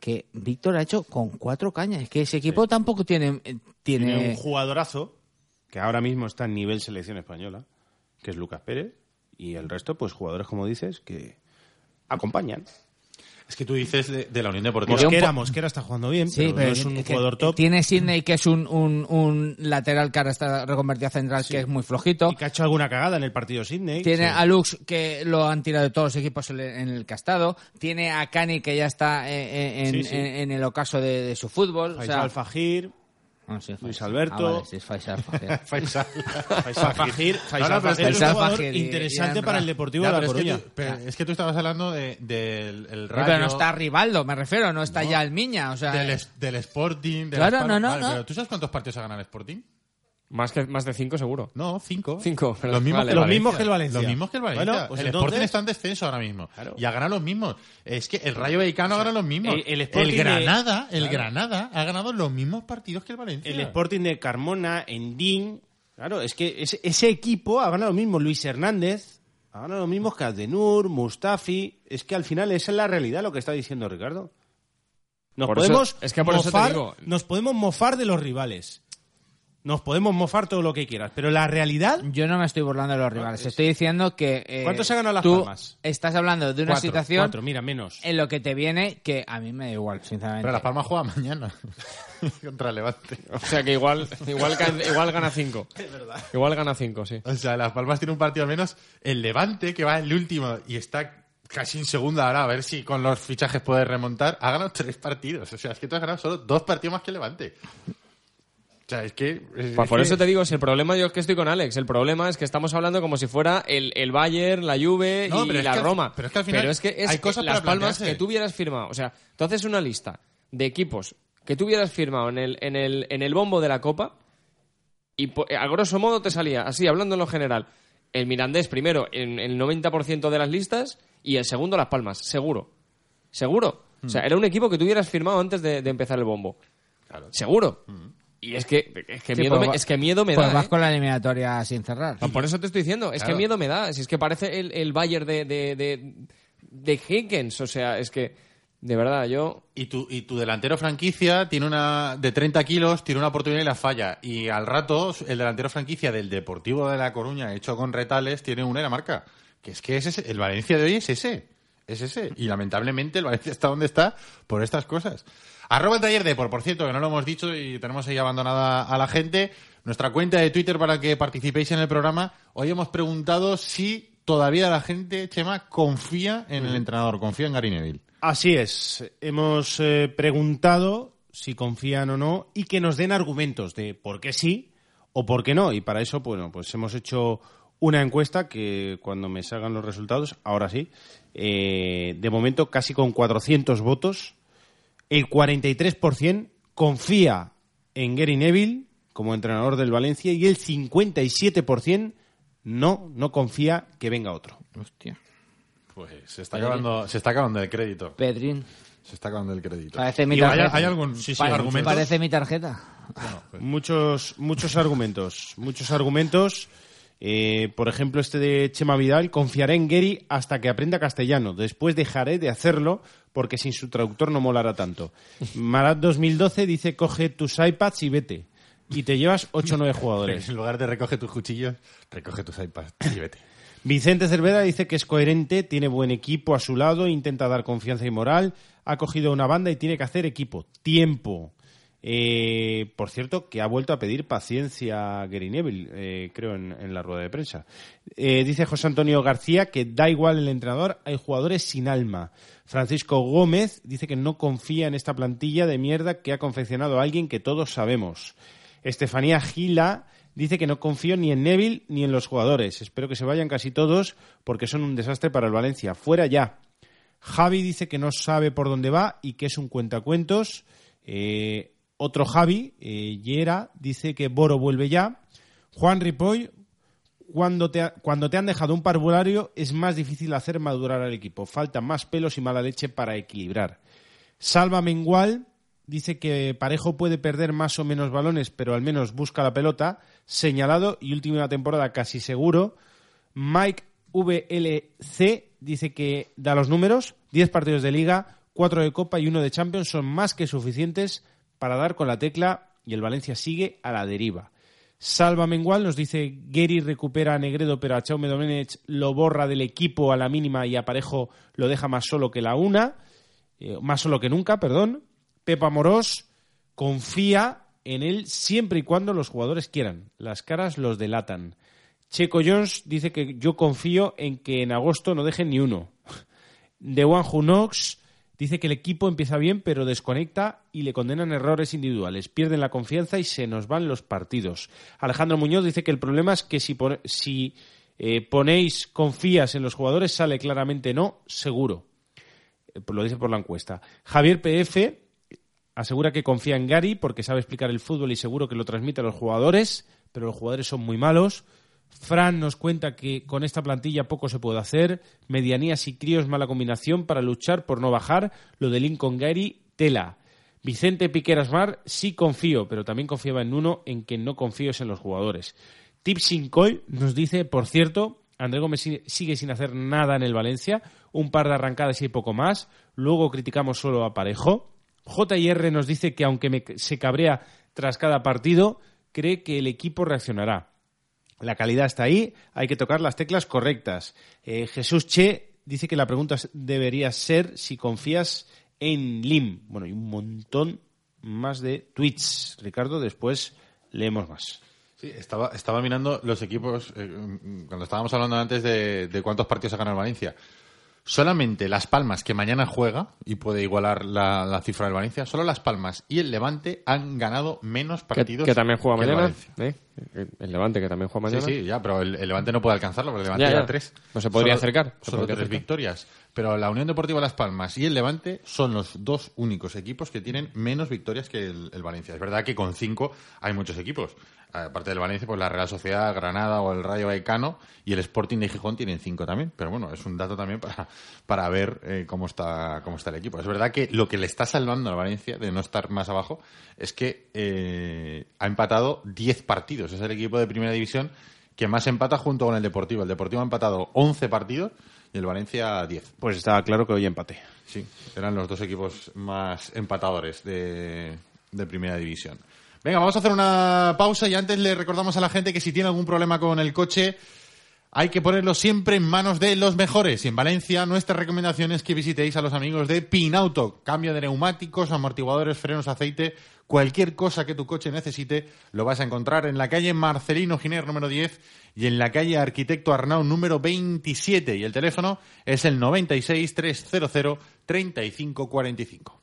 que Víctor ha hecho con cuatro cañas. Es que ese equipo tampoco tiene, eh, tiene, Tiene un jugadorazo que ahora mismo está en nivel selección española, que es Lucas Pérez, y el resto, pues jugadores, como dices, que acompañan. Es que tú dices de, de la Unión Deportiva. Mosquera- Mosquera, Mosquera está jugando bien, Sí, pero, no es un jugador top. Tiene Sidney, que es un, un, un lateral que ahora está reconvertido a central, que es muy flojito. Y que ha hecho alguna cagada en el partido Sydney. Tiene Sí. a Lux, que lo han tirado de todos los equipos en el- en el que ha estado. Tiene a Cani, que ya está eh, eh, en, Sí, sí. en- en el ocaso de, de su fútbol. o sea, Fajir. Sí, Luis. Alberto. Ah, vale, sí, es Faisal <laughs> <laughs> Fajir. Faisal. Faisal Fajir. Faisal No, no, pero Fajir es un jugador Fajir interesante para el. Deportivo de La pero es que Coruña. tú- pero es que tú estabas hablando de- del el Sí, Rayo, pero no está Rivaldo, me refiero, no está ya el Miña. O sea, del, Sporting. de Claro, no, no, Palmas. Vale, no. Pero ¿tú sabes cuántos partidos ha ganado el Sporting? Más, que, más de 5 seguro. No, cinco. Cinco, pero Los mismos, vale, que, el Los Valencia. mismos que el Valencia. Los mismos que el Valencia. Bueno, pues el entonces- Sporting está en descenso ahora mismo. Claro. Y ha ganado los mismos. Es que el Rayo Vallecano ha ganado los mismos. El- el Sporting de- Granada, el Claro. Granada ha ganado los mismos partidos que el Valencia. El Sporting de Carmona, Endín. Claro, es que ese, ese equipo ha ganado lo mismo. Luis Hernández. Ha ganado lo mismo que Aldenur, Mustafi. Es que al final esa es la realidad lo que está diciendo Ricardo. Nos Por eso- podemos es que por eso te mofar, digo- nos podemos mofar de los rivales. Nos podemos mofar todo lo que quieras, pero la realidad yo no me estoy burlando de los rivales. Estoy diciendo que. eh, ¿Cuántos ha ganado Las tú Palmas? Estás hablando de una Cuatro, situación cuatro, mira, menos. en lo que te viene que a mí me da igual, sinceramente. Pero Las Palmas juega mañana <laughs> contra el Levante. O sea que igual, igual, igual gana 5. <laughs> Igual gana 5, sí. O sea, Las Palmas tiene un partido menos. El Levante, que va en el último y está casi en segunda ahora, a ver si con los fichajes puede remontar, ha ganado tres partidos. O sea, es que tú has ganado solo dos partidos más que el Levante. O sea, es que... es- Pues es por que- eso te digo, si el problema yo es que estoy con Alex, el problema es que estamos hablando como si fuera el, el Bayern, la Juve No, y, la al- Roma. pero es que al final es que hay cosas las palmas que tú hubieras firmado. O sea, tú haces una lista de equipos que tú hubieras firmado en el, en el, en el bombo de la Copa y a grosso modo te salía, así, hablando en lo general, el Mirandés primero en el 90% de las listas y el segundo Las Palmas, seguro. Seguro. O Hmm. sea, era un equipo que tú hubieras firmado antes de, de empezar el bombo. Seguro. Y es que, es que, Sí, miedo, pues me, es que miedo me pues da. vas ¿eh? con la eliminatoria sin cerrar. Por eso te estoy diciendo, es que miedo me da. Si es que parece el, el Bayern de, de, de, de Higgins. O sea, es que De verdad, yo... Y tu, y tu delantero franquicia tiene una de 30 kilos, tiene una oportunidad y la falla. Y al rato, el delantero franquicia del Deportivo de La Coruña, hecho con retales, tiene una en la marca. Que es que es ese, el Valencia de hoy es ese. Es ese. Y lamentablemente el Valencia está donde está por estas cosas. Arroba el taller de por, por cierto, que no lo hemos dicho y tenemos ahí abandonada a la gente. Nuestra cuenta de Twitter para que participéis en el programa. Hoy hemos preguntado si todavía la gente, Chema, confía en el entrenador, confía en Gary Neville. Así es. Hemos eh, preguntado si confían o no y que nos den argumentos de por qué sí o por qué no. Y para eso, bueno, pues hemos hecho una encuesta que cuando me salgan los resultados, ahora sí, eh, de momento casi con 400 votos, el 43% confía en Gary Neville como entrenador del Valencia y el 57% no, no confía que venga otro. Hostia. Pues se está acabando, se está acabando el crédito. Pedrín. Se está acabando el crédito. Parece mi Digo, ¿hay, tarjeta. hay algún Sí, sí, argumento? Parece mi tarjeta. Muchos, muchos argumentos, muchos argumentos. Eh, por ejemplo, este de Chema Vidal, confiaré en Gary hasta que aprenda castellano. Después dejaré de hacerlo porque sin su traductor no molará tanto. <laughs> Marat 2012 dice, coge tus iPads y vete. Y te llevas 8 o 9 jugadores. <laughs> En lugar de recoge tus cuchillos, recoge tus iPads y vete. Vicente Cervera dice que es coherente, tiene buen equipo a su lado, intenta dar confianza y moral, ha cogido una banda y tiene que hacer equipo. Tiempo. Eh, por cierto, que ha vuelto a pedir paciencia Gary Neville, eh, creo, en, en la rueda de prensa. Eh, dice José Antonio García que da igual el entrenador, hay jugadores sin alma. Francisco Gómez dice que no confía en esta plantilla de mierda que ha confeccionado alguien que todos sabemos. Estefanía Gila dice que no confío ni en Neville ni en los jugadores. Espero que se vayan casi todos porque son un desastre para el Valencia. Fuera ya. Javi dice que no sabe por dónde va y que es un cuentacuentos. Eh, otro Javi, eh, Yera, dice que Boro vuelve ya. Juan Ripoll, cuando te, cuando te han dejado un parvulario es más difícil hacer madurar al equipo. Faltan más pelos y mala leche para equilibrar. Salva Mengual dice que Parejo puede perder más o menos balones, pero al menos busca la pelota. Señalado y última temporada casi seguro. Mike VLC dice que da los números. 10 partidos de liga, 4 de Copa y 1 de Champions son más que suficientes para dar con la tecla y el Valencia sigue a la deriva. Salva Mengual nos dice Gary recupera a Negredo, pero a Chaume Domenech lo borra del equipo a la mínima y a Parejo lo deja más solo que la una, eh, más solo que nunca, perdón. Pepa Morós confía en él siempre y cuando los jugadores quieran. Las caras los delatan. Checo Jones dice que yo confío en que en agosto no dejen ni uno. <laughs> De Who Knox dice que el equipo empieza bien pero desconecta y le condenan errores individuales. Pierden la confianza y se nos van los partidos. Alejandro Muñoz dice que el problema es que si, si eh, ponéis confías en los jugadores sale claramente no, seguro. Eh, Lo dice por la encuesta. Javier PF asegura que confía en Gary porque sabe explicar el fútbol y seguro que lo transmite a los jugadores, pero los jugadores son muy malos. Fran nos cuenta que con esta plantilla poco se puede hacer. Medianías y críos mala combinación para luchar por no bajar. Lo de Lincoln Gary, tela. Vicente Piqueras Mar, sí confío, pero también confiaba en uno en que no confío en los jugadores. Tipsin Coy nos dice, por cierto, André Gómez si- sigue sin hacer nada en el Valencia, un par de arrancadas y poco más. Luego criticamos solo a Parejo. JR nos dice que aunque me- se cabrea tras cada partido, cree que el equipo reaccionará. La calidad está ahí, hay que tocar las teclas correctas. Eh, Jesús Che dice que la pregunta debería ser si confías en Lim. Bueno, y un montón más de tweets. Ricardo, después leemos más. Sí, estaba, mirando los equipos, eh, cuando estábamos hablando antes de, de cuántos partidos ha ganado Valencia. Solamente Las Palmas, que mañana juega y puede igualar la, la cifra del Valencia, solo Las Palmas y el Levante han ganado menos partidos. que también juega que el mañana. ¿eh? El Levante, que también juega Sí, mañana. sí, ya, pero el, el Levante no puede alcanzarlo, porque el Levante Ya, ya. tres. No se podría Solo- acercar, se Solo podría tres acercar. victorias. Pero la Unión Deportiva Las Palmas y el Levante son los dos únicos equipos que tienen menos victorias que el, el Valencia. Es verdad que con cinco hay muchos equipos. Aparte del Valencia, pues la Real Sociedad, Granada o el Rayo Vallecano y el Sporting de Gijón tienen cinco también. Pero bueno, es un dato también para, para ver eh, cómo, está, cómo está el equipo. Es verdad que lo que le está salvando al Valencia de no estar más abajo es que eh, ha empatado 10 partidos. Es el equipo de primera división que más empata junto con el Deportivo. El Deportivo ha empatado 11 partidos y el Valencia 10. Pues estaba claro que hoy empate. Sí, eran los dos equipos más empatadores de, de Primera División. Venga, vamos a hacer una pausa y antes le recordamos a la gente que si tiene algún problema con el coche, hay que ponerlo siempre en manos de los mejores. Y en Valencia, nuestra recomendación es que visitéis a los amigos de Pinauto. Cambio de neumáticos, amortiguadores, frenos, aceite, cualquier cosa que tu coche necesite, lo vas a encontrar en la calle Marcelino Giner número 10 y en la calle Arquitecto Arnau número 27. Y el teléfono es el 96 300 3545.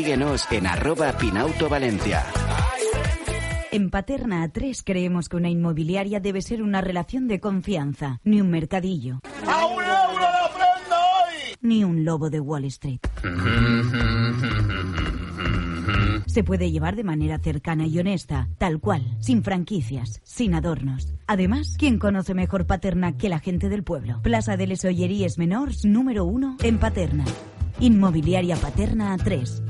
síguenos en arroba Pinauto Valencia. En Paterna A3 creemos que una inmobiliaria debe ser una relación de confianza, ni un mercadillo. Ni un lobo de Wall Street. Se puede llevar de manera cercana y honesta, tal cual, sin franquicias, sin adornos. Además, ¿quién conoce mejor Paterna que la gente del pueblo? Plaza de les Olleries Menors, número uno, en Paterna. Inmobiliaria Paterna A3.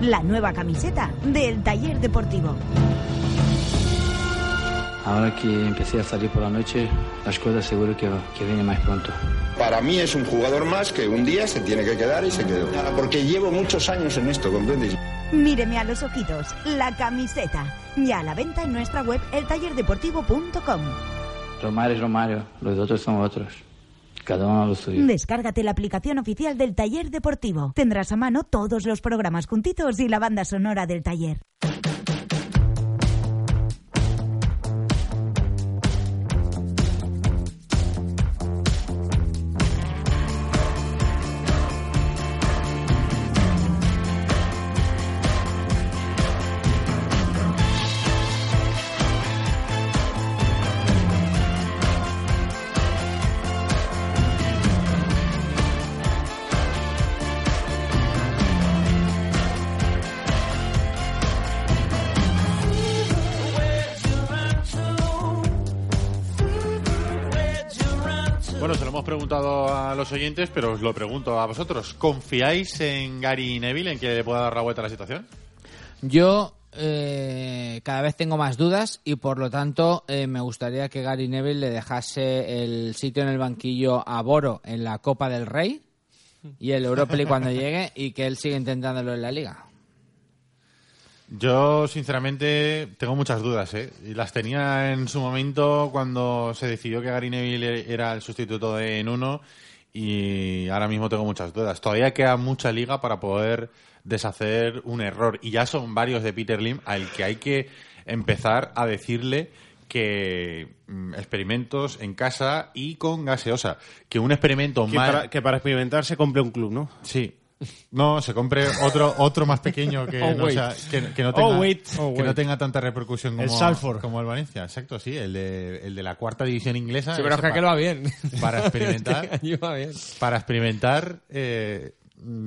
La nueva camiseta del taller deportivo. Ahora que empecé a salir por la noche, las cosas seguro que, que vienen más pronto. Para mí es un jugador más que un día se tiene que quedar y se quedó. Porque llevo muchos años en esto, ¿comprendes? Míreme a los ojitos, la camiseta. Ya a la venta en nuestra web eltallerdeportivo.com. Romario es Romario, los otros son otros. Cada uno lo suyo. Descárgate la aplicación oficial del taller deportivo. Tendrás a mano todos los programas juntitos y la banda sonora del taller. Los oyentes, pero os lo pregunto a vosotros. ¿Confiáis en Gary Neville, en que le pueda dar la vuelta a la situación? Yo eh, cada vez tengo más dudas y por lo tanto eh, me gustaría que Gary Neville le dejase el sitio en el banquillo a Boro en la Copa del Rey y el Europa League cuando <laughs> llegue y que él siga intentándolo en la Liga. Yo, sinceramente, tengo muchas dudas, ¿eh? Y las tenía en su momento cuando se decidió que Gary Neville era el sustituto de Nuno y ahora mismo tengo muchas dudas. Todavía queda mucha liga para poder deshacer un error y ya son varios de Peter Lim al que hay que empezar a decirle que mm, experimentos en casa y con gaseosa. Que un experimento Que para, que para experimentar se compre un club, ¿no? Sí. No, se compre otro otro más pequeño que, <laughs> Oh, no, sea- que, que no Oh, tenga, wait. Oh, que no tenga tanta repercusión como El Salford. como el Valencia. Exacto, sí, el de, el de la cuarta división inglesa. Sí, pero es que aquel va bien. Para <laughs> experimentar, para experimentar eh,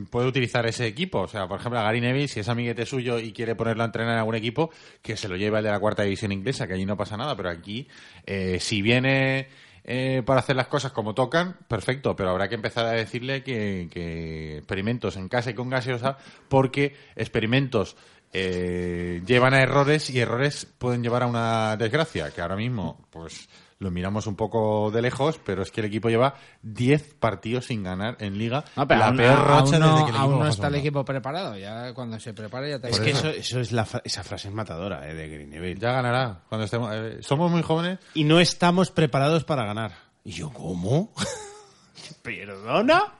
puede utilizar ese equipo. O sea, por ejemplo, a Gary Neville, si es amiguete suyo y quiere ponerlo a entrenar en algún equipo, que se lo lleve al de la cuarta división inglesa, que allí no pasa nada, pero aquí, eh, si viene eh, para hacer las cosas como tocan, perfecto, pero habrá que empezar a decirle que, que experimentos en casa y con gaseosa, porque experimentos eh, llevan a errores y errores pueden llevar a una desgracia, que ahora mismo, pues lo miramos un poco de lejos, pero es que el equipo lleva 10 partidos sin ganar en liga. No, pero la aún, peor racha no, desde que el aún no está el equipo preparado. Ya cuando se prepare ya te Es que eso. eso, es la, esa frase es matadora eh, de Gary Neville. Ya ganará. Cuando estemos, eh, somos muy jóvenes. Y no estamos preparados para ganar. Y yo, ¿cómo? <laughs> perdona,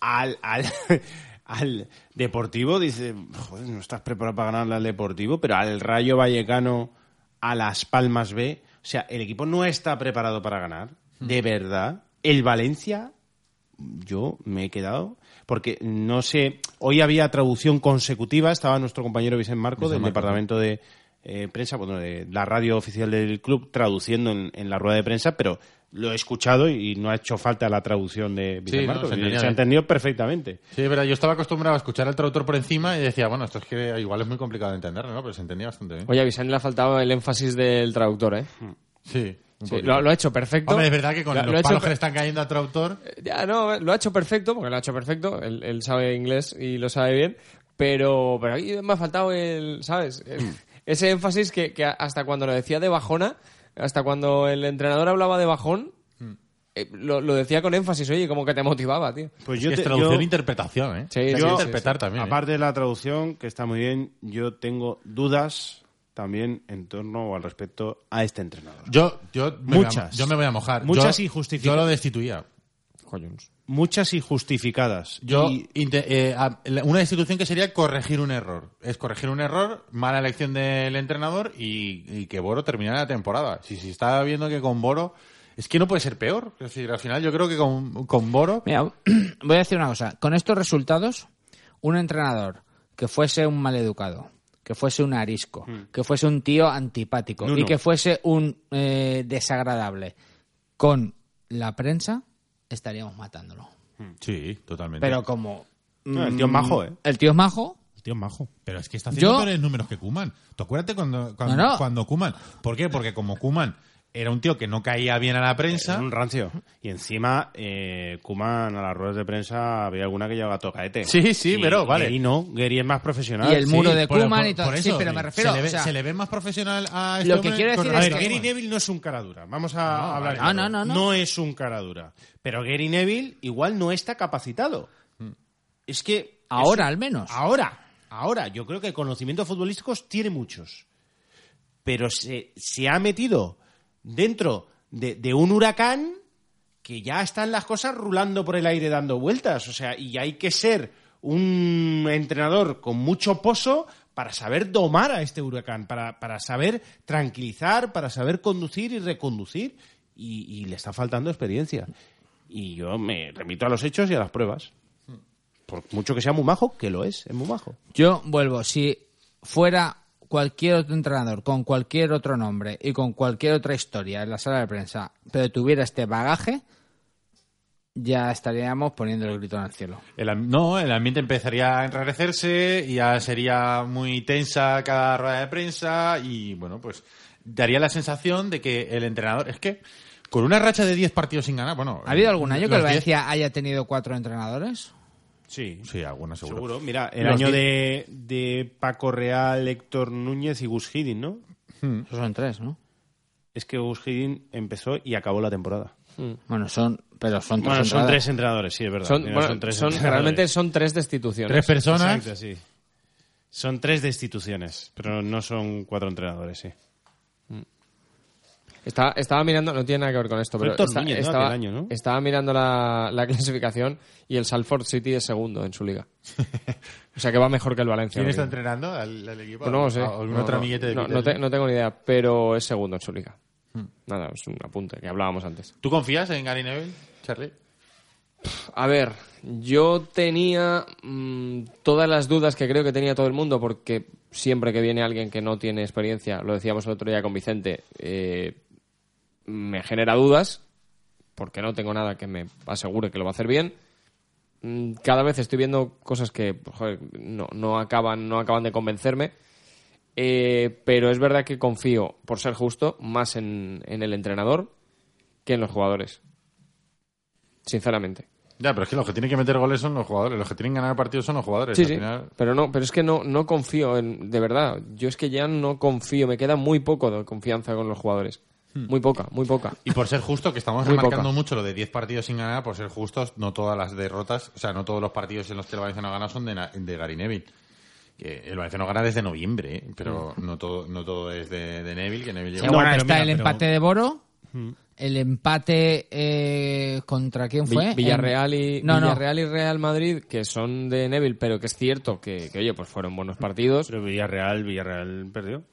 al, al, <laughs> al Deportivo dice, joder, no estás preparado para ganarle al Deportivo, pero al Rayo Vallecano, a Las Palmas B, o sea, el equipo no está preparado para ganar, de verdad. El Valencia, yo me he quedado, porque no sé, hoy había traducción consecutiva, estaba nuestro compañero Vicente Marco del departamento de eh, prensa, bueno, de la radio oficial del club, traduciendo en, en la rueda de prensa, pero lo he escuchado y no ha hecho falta la traducción de Vicente Sí, no, Marco, se ha entendido perfectamente. Sí, es verdad, yo estaba acostumbrado a escuchar al traductor por encima y decía, bueno, esto es que igual es muy complicado de entenderlo, ¿no? Pero se entendía bastante bien. Oye, a Vicente le ha faltado el énfasis del traductor, ¿eh? Sí. un Sí, lo, lo ha hecho perfecto. Hombre, es verdad que con Lo- los lo palos que le están cayendo al traductor... Ya, no, lo ha hecho perfecto, porque lo ha hecho perfecto. Él, él sabe inglés y lo sabe bien. Pero, pero ahí me ha faltado el, ¿sabes? El- <laughs> ese énfasis que, que hasta cuando lo decía de bajona, hasta cuando el entrenador hablaba de bajón, eh, lo, lo decía con énfasis, oye, como que te motivaba, tío. Pues Es yo que es traducción yo- e interpretación, ¿eh? Sí, que sí, sí, interpretar sí. también. ¿eh? Aparte de la traducción, que está muy bien, yo tengo dudas también en torno o al respecto a este entrenador. Yo, yo, me voy a- Muchas. yo me voy a mojar. Muchas Yo- y justificadas. Yo lo destituía. Coños. Muchas y justificadas. Yo, Y- eh, una institución que sería corregir un error. Es corregir un error, mala elección del entrenador y, y que Boro terminara la temporada. Si se está viendo que con Boro, es que no puede ser peor. Es decir, al final yo creo que con, con Boro, Mira, <clears throat> voy a decir una cosa. Con estos resultados, un entrenador que fuese un maleducado, que fuese un arisco, que fuese un tío antipático y que fuese un eh, desagradable con la prensa, estaríamos matándolo. sí, totalmente. Pero como... No, el tío es mm, majo, ¿eh? El tío es majo. El tío es majo. Pero es que está haciendo Yo- peores números que Kuman. ¿Te acuerdas cuando, cuando, No, no. cuando Koeman- ¿Por qué? Porque como Kuman era un tío que no caía bien a la prensa. Era un rancio. Y encima, eh, Kuman a las ruedas de prensa había alguna que llevaba tocaete. Sí, sí, Y pero vale. Gary no, Gary es más profesional. Y el muro de por- y todo. por Sí, eso, pero me refiero... Se le ve, o sea, se le ve más profesional a este Lo que quiero con decir A es ver, respecto que- Gary Neville no es un cara dura. Vamos a hablar. no, no, no, no. es un cara dura. Pero Gary Neville igual no está capacitado. Es que. Ahora, es- al menos. Ahora. Ahora. Yo creo que conocimientos futbolísticos tiene muchos. Pero se, se ha metido dentro de, de un huracán que ya están las cosas rulando por el aire dando vueltas. O sea, y hay que ser un entrenador con mucho pozo para saber domar a este huracán, para, para saber tranquilizar, para saber conducir y reconducir. Y, y le está faltando experiencia. Y yo me remito a los hechos y a las pruebas. Por mucho que sea muy majo, que lo es, es muy majo. Yo vuelvo, si fuera cualquier otro entrenador con cualquier otro nombre y con cualquier otra historia en la sala de prensa, pero tuviera este bagaje, ya estaríamos poniendo el grito en el cielo. El no, el ambiente empezaría a enrarecerse ya sería muy tensa cada rueda de prensa y, bueno, pues daría la sensación de que el entrenador... Es que con una racha de 10 partidos sin ganar, bueno... ¿Ha habido algún año que el 10 Valencia haya tenido cuatro entrenadores? Sí, Sí, alguna seguro. seguro. Mira, el Los año de, de Paco Real, Héctor Núñez y Gus Hiddink, ¿no? Esos son tres, ¿no? Es que Gus Hiddink empezó y acabó la temporada. Bueno, son, pero son tres Bueno, son tres entrenadores, sí, es verdad. Son, Mira, bueno, son tres son- realmente son tres destituciones. Tres personas... Exacto, sí. Son tres destituciones, pero no son cuatro entrenadores, sí. Estaba, estaba mirando, no tiene nada que ver con esto, pero estaba, Aquel año, ¿no? estaba mirando la, la clasificación y el Salford City es segundo en su liga. <laughs> o sea que va mejor que el Valencia. ¿Quién está entrenando al, al equipo? Pues no sé. ¿Algún No, otro no, amiguete de no, Peter? no te- no tengo ni idea, pero es segundo en su liga. Hmm. Nada, es un apunte que hablábamos antes. ¿Tú confías en Gary Neville, Charlie? A ver, yo tenía mm, todas las dudas que creo que tenía todo el mundo, porque siempre que viene alguien que no tiene experiencia, lo decíamos el otro día con Vicente, eh, me genera dudas, porque no tengo nada que me asegure que lo va a hacer bien. Mm, Cada vez estoy viendo cosas que joder, no, no acaban, no acaban de convencerme. Eh, pero es verdad que confío, por ser justo, más en, en el entrenador que en los jugadores. Sinceramente. Ya, pero es que los que tienen que meter goles son los jugadores. Los que tienen que ganar partidos son los jugadores. Sí, Al sí. final- Pero no, pero es que no, no confío en, de verdad. Yo es que ya no confío, me queda muy poco de confianza con los jugadores. Muy poca, muy poca. Y por ser justo, que estamos Muy remarcando poca. mucho lo de 10 partidos sin ganar, por ser justos, no todas las derrotas, o sea, no todos los partidos en los que el Valencia no gana son de, de Gary Neville. Que el Valencia no gana desde noviembre, ¿eh? pero no todo no todo es de, de Neville, que Neville lleva- bueno, pero está mira, el pero- empate de Boro, El empate eh, contra quién fue? Vi- Villarreal y, no, no. Villarreal y Real Madrid, que son de Neville, pero que es cierto que, que, oye, pues fueron buenos partidos. Pero Villarreal, Villarreal perdió.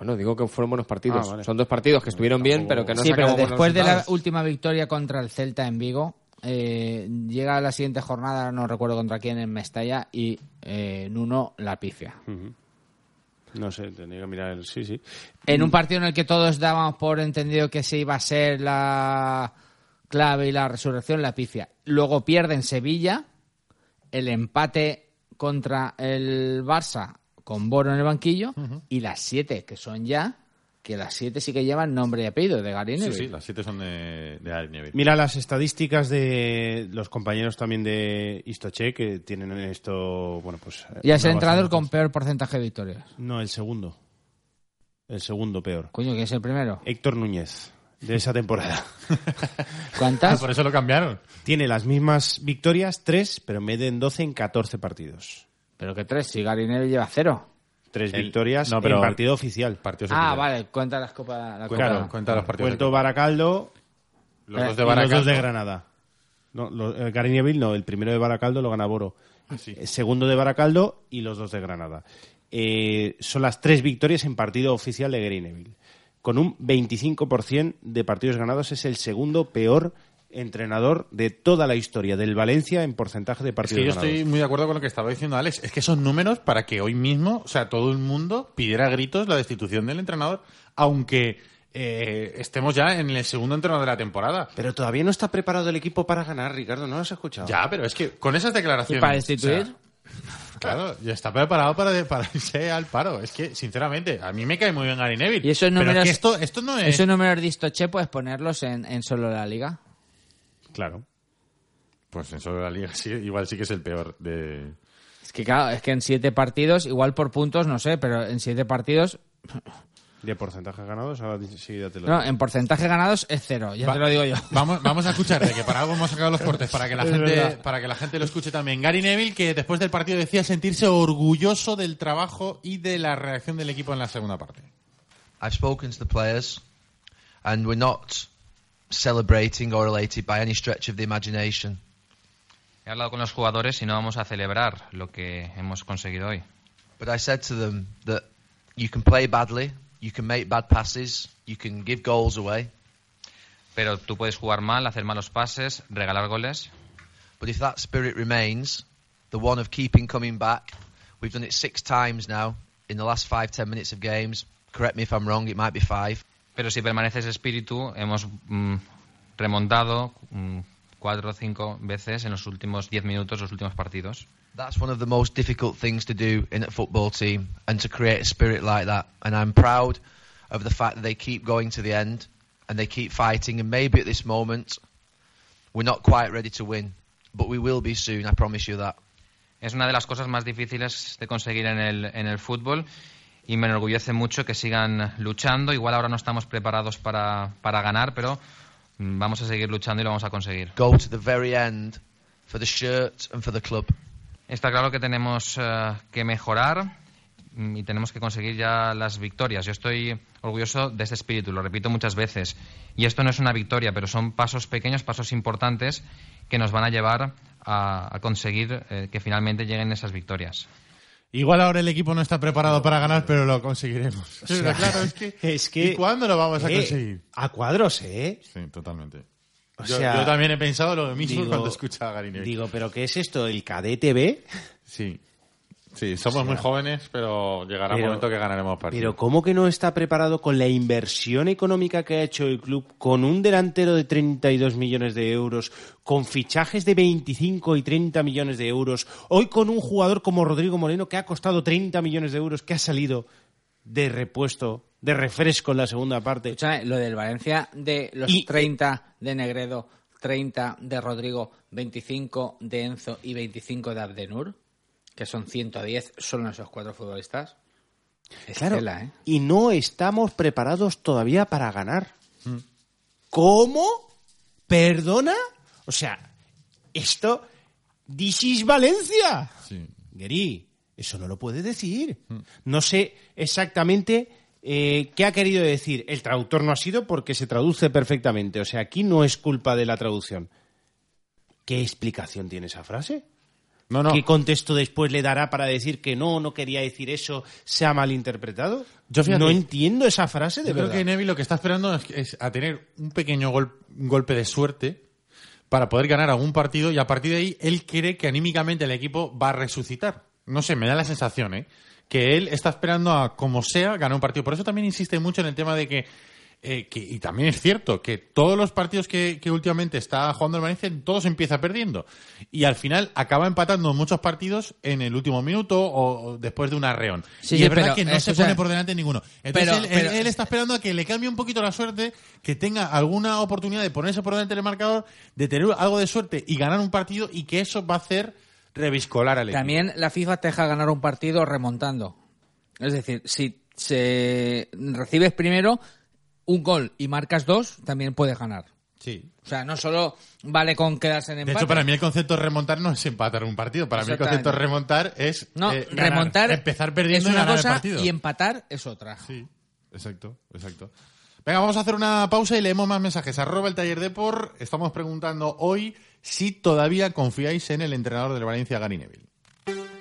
Bueno, digo que fueron buenos partidos. Ah, vale. Son dos partidos que estuvieron bien, pero que no sí, pero después de la última victoria contra el Celta en Vigo, eh, llega la siguiente jornada, no recuerdo contra quién, en Mestalla, y eh, Nuno la pifia. No sé, tendría que mirar el... Sí, sí. En un partido en el que todos dábamos por entendido que se iba a ser la clave y la resurrección, la pifia. Luego pierde en Sevilla, el empate contra el Barça con Boro en el banquillo, y las siete, que son ya, que las siete sí que llevan nombre y apellido de Gary Sí, Neville. sí, las siete son de, de Gary Neville. Mira las estadísticas de los compañeros también de Istoche que tienen esto, bueno, pues... Y es el entrenador con peor porcentaje de victorias. No, el segundo. El segundo peor. Coño, ¿quién es el primero? Héctor Núñez, de esa temporada. <laughs> ¿Cuántas? Ah, por eso lo cambiaron. Tiene las mismas victorias, tres, pero en vez de en 12, en 14 partidos. Pero que tres, si Gary Neville lleva cero. Tres El- victorias no, pero- en partido oficial. Partidos Ah, oficiales. vale, cuenta las copas. La Cuenta- copa. cuenta los partidos. Puerto. Baracaldo Los Eh, dos de y los Baracaldo. dos de Granada. No, lo- el Neville no, el primero de Baracaldo lo gana Boro. Ah, sí. El segundo de Baracaldo y los dos de Granada. Eh, son las tres victorias en partido oficial de Gary Neville. Con un 25% de partidos ganados es el segundo peor entrenador de toda la historia del Valencia en porcentaje de Es partidos que yo ganados. estoy muy de acuerdo con lo que estaba diciendo Alex. Es que son números para que hoy mismo, o sea, todo el mundo pidiera a gritos la destitución del entrenador, aunque eh, estemos ya en el segundo entrenador de la temporada. Pero todavía no está preparado el equipo para ganar, Ricardo, ¿no lo has escuchado? Ya, pero es que con esas declaraciones... ¿Y para destituir? o sea, claro, ya está preparado para, de- para irse al paro. Es que, sinceramente, a mí me cae muy bien Gary Neville. Y esos pero es números, que esto, esto no es... esos números de Istoche puedes ponerlos en, en solo la liga. Claro. Pues en solo la liga <laughs> sí, igual sí que es el peor de... Es que claro, es que en siete partidos, igual por puntos, no sé, pero en siete partidos, ¿De porcentaje ganados? Ahora enseguida te lo no, digo. en porcentaje ganados es cero, ya Va- te lo digo yo. <laughs> Vamos, vamos a escucharte, que para algo hemos sacado los cortes, para que la Es gente, verdad. para que la gente lo escuche también. Gary Neville, que después del partido decía sentirse orgulloso del trabajo y de la reacción del equipo en la segunda parte. I've spoken to the players, and we're not celebrating or elated by any stretch of the imagination. He hablado con los jugadores y no vamos a celebrar lo que hemos conseguido hoy. But I said to them that you can play badly, you can make bad passes, you can give goals away. Pero tú puedes jugar mal, hacer malos pases, regalar goles. But if that spirit remains, the one of keeping coming back, we've done it six times now in the last five, ten minutes of games. Correct me if I'm wrong, it might be five. Pero si permanece ese espíritu, hemos mm, remontado mm, cuatro o cinco veces en los últimos diez minutos, los últimos partidos. That's one of the most difficult things to do in a football team and to create a spirit like that. And I'm proud of the fact that they keep going to the end and they keep fighting. And maybe at this moment, we're not quite ready to win, but we will be soon, I promise you that. Es una de las cosas más difíciles de conseguir en el, en el fútbol y me enorgullece mucho que sigan luchando. Igual ahora no estamos preparados para, para ganar, pero mm, vamos a seguir luchando y lo vamos a conseguir. Go to the very end for the shirt and for the club. Está claro que tenemos eh, que mejorar mm, y tenemos que conseguir ya las victorias. Yo estoy orgulloso de ese espíritu, lo repito muchas veces. Y esto no es una victoria, pero son pasos pequeños, pasos importantes que nos van a llevar a, a conseguir eh, que finalmente lleguen esas victorias. Igual ahora el equipo no está preparado para ganar, pero lo conseguiremos. O sea, Pero claro, es que, <laughs> es que- ¿Y cuándo lo vamos a Eh, conseguir? A cuadros, ¿eh? Sí, totalmente. O yo, sea, yo también he pensado lo mismo digo- cuando escucha a Gary Neville. Digo, ¿pero qué es esto? ¿El KDTV? Sí. Sí, somos O sea, muy jóvenes, pero llegará un pero- momento que ganaremos partidos. Pero ¿cómo que no está preparado con la inversión económica que ha hecho el club, con un delantero de 32 millones de euros, con fichajes de 25 y 30 millones de euros, hoy con un jugador como Rodrigo Moreno que ha costado 30 millones de euros, que ha salido de repuesto, de refresco en la segunda parte? Escúchame, lo del Valencia de los Y- 30 de Negredo, 30 de Rodrigo, 25 de Enzo y 25 de Abdenur, que son 110 solo en esos cuatro futbolistas. Es Claro, tela, ¿eh? y no estamos preparados todavía para ganar. ¿Cómo? ¿Perdona? O sea, esto... This is Valencia. Sí. Gueri, eso no lo puede decir. No sé exactamente Eh, ¿Qué ha querido decir? El traductor no ha sido porque se traduce perfectamente. O sea, aquí no es culpa de la traducción. ¿Qué explicación tiene esa frase? No, no. ¿Qué contexto después le dará para decir que no, no quería decir eso, se ha malinterpretado? Yo, fíjate, no entiendo esa frase de Yo creo verdad. que Neville lo que está esperando es, es a tener un pequeño gol- un golpe de suerte para poder ganar algún partido y a partir de ahí él cree que anímicamente el equipo va a resucitar. No sé, me da la sensación, ¿eh? Que él está esperando a, como sea, ganar un partido. Por eso también insiste mucho en el tema de que, eh, que- y también es cierto, que todos los partidos que, que últimamente está jugando el Valencia, todos empieza perdiendo. Y al final acaba empatando muchos partidos en el último minuto o, o después de un arreón. Sí, y sí, es verdad que no se sea, pone por delante ninguno. Entonces pero- él, él está esperando a que le cambie un poquito la suerte, que tenga alguna oportunidad de ponerse por delante del marcador, de tener algo de suerte y ganar un partido y que eso va a hacer reviscolar al equipo. También la FIFA te deja ganar un partido remontando. Es decir, si se recibes primero un gol y marcas dos, también puedes ganar. Sí. O sea, no solo vale con quedarse en De empate. hecho, para mí el concepto de remontar no es empatar un partido. Para mí el concepto de remontar es no, eh, ganar, remontar empezar perdiendo es y una ganar cosa el partido. y empatar es otra. Sí, exacto, exacto. Venga, vamos a hacer una pausa y leemos más mensajes. Arroba el taller de por. Estamos preguntando hoy si todavía confiáis en el entrenador del Valencia, Gary Neville.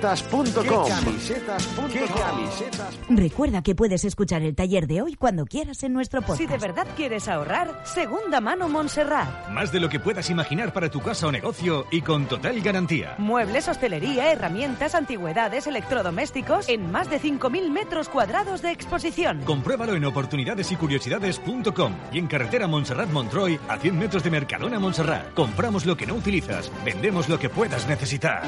quecamisetas.com. Recuerda que puedes escuchar el taller de hoy cuando quieras en nuestro podcast. Si de verdad quieres ahorrar, Segunda Mano Montserrat. Más de lo que puedas imaginar para tu casa o negocio y con total garantía. Muebles, hostelería, herramientas, antigüedades, electrodomésticos en más de 5.000 metros cuadrados de exposición. Compruébalo en oportunidades y curiosidades.com y en carretera Montserrat Montroy a 100 metros de Mercadona Montserrat. Compramos lo que no utilizas, vendemos lo que puedas necesitar.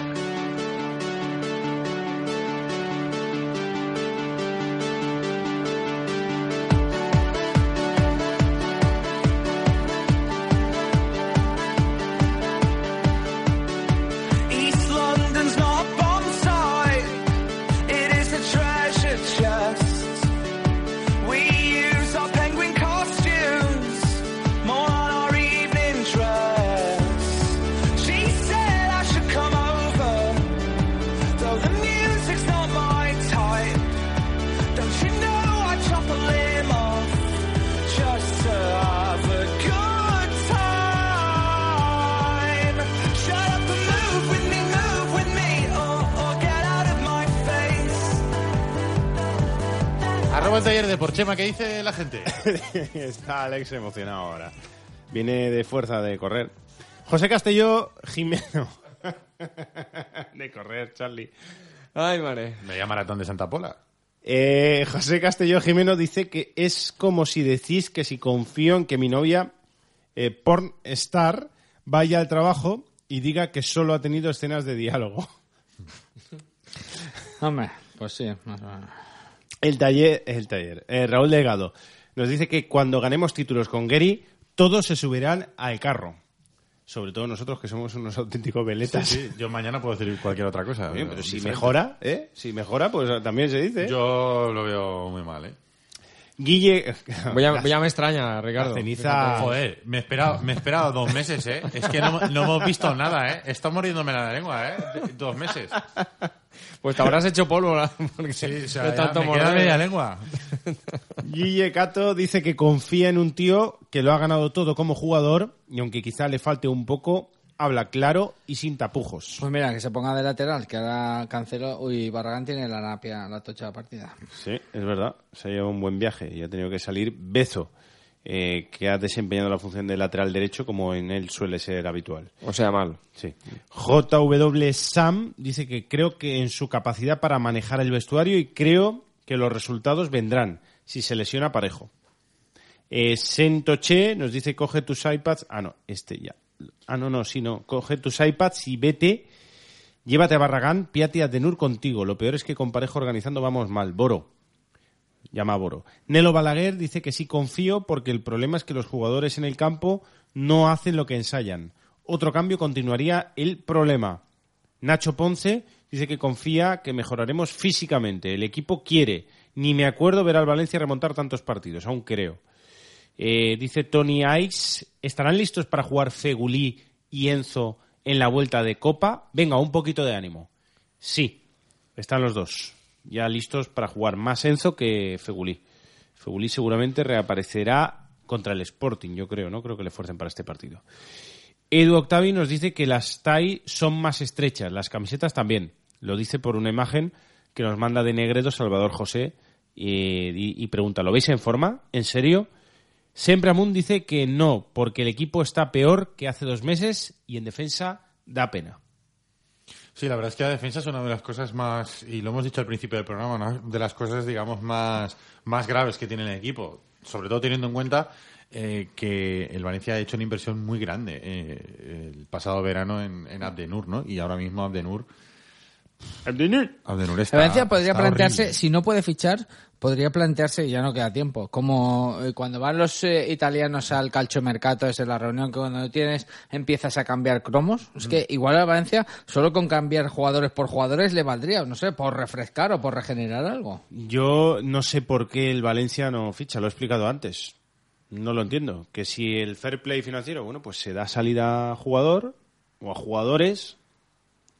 Porchema, ¿qué dice la gente? <laughs> Está Alex emocionado ahora. Viene de fuerza de correr. José Castelló Jimeno. <laughs> de correr, Charlie. Ay, madre. Media maratón de Santa Pola. Eh, José Castelló Jimeno dice que es como si decís que si confío en que mi novia, eh, porn star, vaya al trabajo y diga que solo ha tenido escenas de diálogo. <laughs> Hombre, pues sí. más o menos. El taller, el taller. Eh, Raúl Delgado nos dice que cuando ganemos títulos con Gary, todos se subirán al carro. Sobre todo nosotros que somos unos <laughs> auténticos veletas. Sí, sí, yo mañana puedo decir cualquier otra cosa. Bien, pero si Diferente. mejora, ¿eh? Si mejora, pues también se dice. Yo lo veo muy mal, ¿eh? Guille. Voy a- <laughs> ya me extraña, Ricardo. La ceniza. Joder, me he esperado, me he esperado dos meses, ¿eh? Es que no, no hemos visto nada, ¿eh? Está muriéndome la lengua, ¿eh? Dos meses. Pues te habrás hecho polvo. Porque Sí, o sea, tanto me queda morder. media lengua. Guille Cato dice que confía en un tío que lo ha ganado todo como jugador y aunque quizá le falte un poco, habla claro y sin tapujos. Pues mira, que se ponga de lateral, que ahora Cancelo... Uy, Barragán tiene la napia, la tocha partida. Sí, es verdad. Se ha llevado un buen viaje y ha tenido que salir Bezo. eh, que ha desempeñado la función de lateral derecho como en él suele ser habitual. O sea, mal. Sí. JW Sam dice que creo que en su capacidad para manejar el vestuario y creo que los resultados vendrán si se lesiona parejo. Eh, Sentoche nos dice coge tus iPads. Ah, no, este ya. Ah, no, no, sí, no. Coge tus iPads y vete. Llévate a Barragán, Piatti a Denur contigo. Lo peor es que con parejo organizando vamos mal. Boro. Llama a Boro. Nelo Balaguer dice que sí confío porque el problema es que los jugadores en el campo no hacen lo que ensayan. Otro cambio continuaría el problema. Nacho Ponce dice que confía que mejoraremos físicamente. El equipo quiere. Ni me acuerdo ver al Valencia remontar tantos partidos, aún creo. Eh, dice Tony Ice, ¿estarán listos para jugar Fegulí y Enzo en la vuelta de Copa? Venga, un poquito de ánimo. Sí, están los dos. Ya listos para jugar más Enzo que Fegulí. Fegulí seguramente reaparecerá contra el Sporting, yo creo, ¿no? Creo que le fuercen para este partido. Edu Octavi nos dice que las TAI son más estrechas, las camisetas también. Lo dice por una imagen que nos manda de Negredo Salvador José eh, y, y pregunta, ¿lo veis en forma? ¿En serio? Sempramun dice que no, porque el equipo está peor que hace dos meses y en defensa da pena. Sí, la verdad es que la defensa es una de las cosas más, y lo hemos dicho al principio del programa, una de las cosas, digamos, más, más graves que tiene el equipo. Sobre todo teniendo en cuenta eh, que el Valencia ha hecho una inversión muy grande eh, el pasado verano en, en Abdenur, ¿no? Y ahora mismo Abdenur... Abdenur. Abdenur está, El Valencia podría está plantearse, horrible. si no puede fichar, podría plantearse, ya no queda tiempo, como eh, cuando van los eh, italianos al calciomercato, es en la reunión que cuando tienes empiezas a cambiar cromos. Es que igual a Valencia, solo con cambiar jugadores por jugadores le valdría, no sé, por refrescar o por regenerar algo. Yo no sé por qué el Valencia no ficha, lo he explicado antes. No lo entiendo. Que si el fair play financiero, bueno, pues se da salida a jugador o a jugadores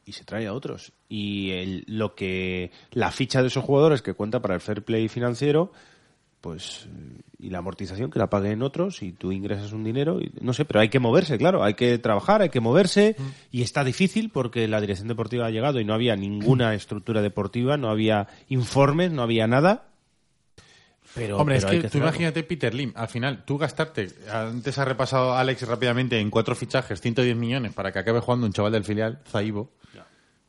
y se trae a otros. Y el- lo que la ficha de esos jugadores que cuenta para el fair play financiero, pues y la amortización que la paguen otros y tú ingresas un dinero, y, no sé, pero hay que moverse, claro, hay que trabajar, hay que moverse y está difícil porque la dirección deportiva ha llegado y no había ninguna <clears throat> estructura deportiva, no había informes, no había nada. Pero, Hombre, pero es que, que tú imagínate Peter Lim, al final, tú gastarte, antes ha repasado Alex rápidamente en cuatro fichajes, 110 millones para que acabe jugando un chaval del filial, Zaibo,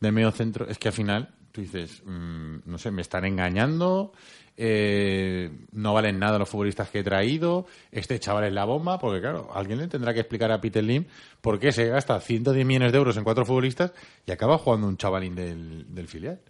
del medio centro, es que al final tú dices, mm, no sé, me están engañando, eh, no valen nada los futbolistas que he traído, este chaval es la bomba, porque claro, alguien le tendrá que explicar a Peter Lim por qué se gasta 110 millones de euros en cuatro futbolistas y acaba jugando un chavalín del, del filial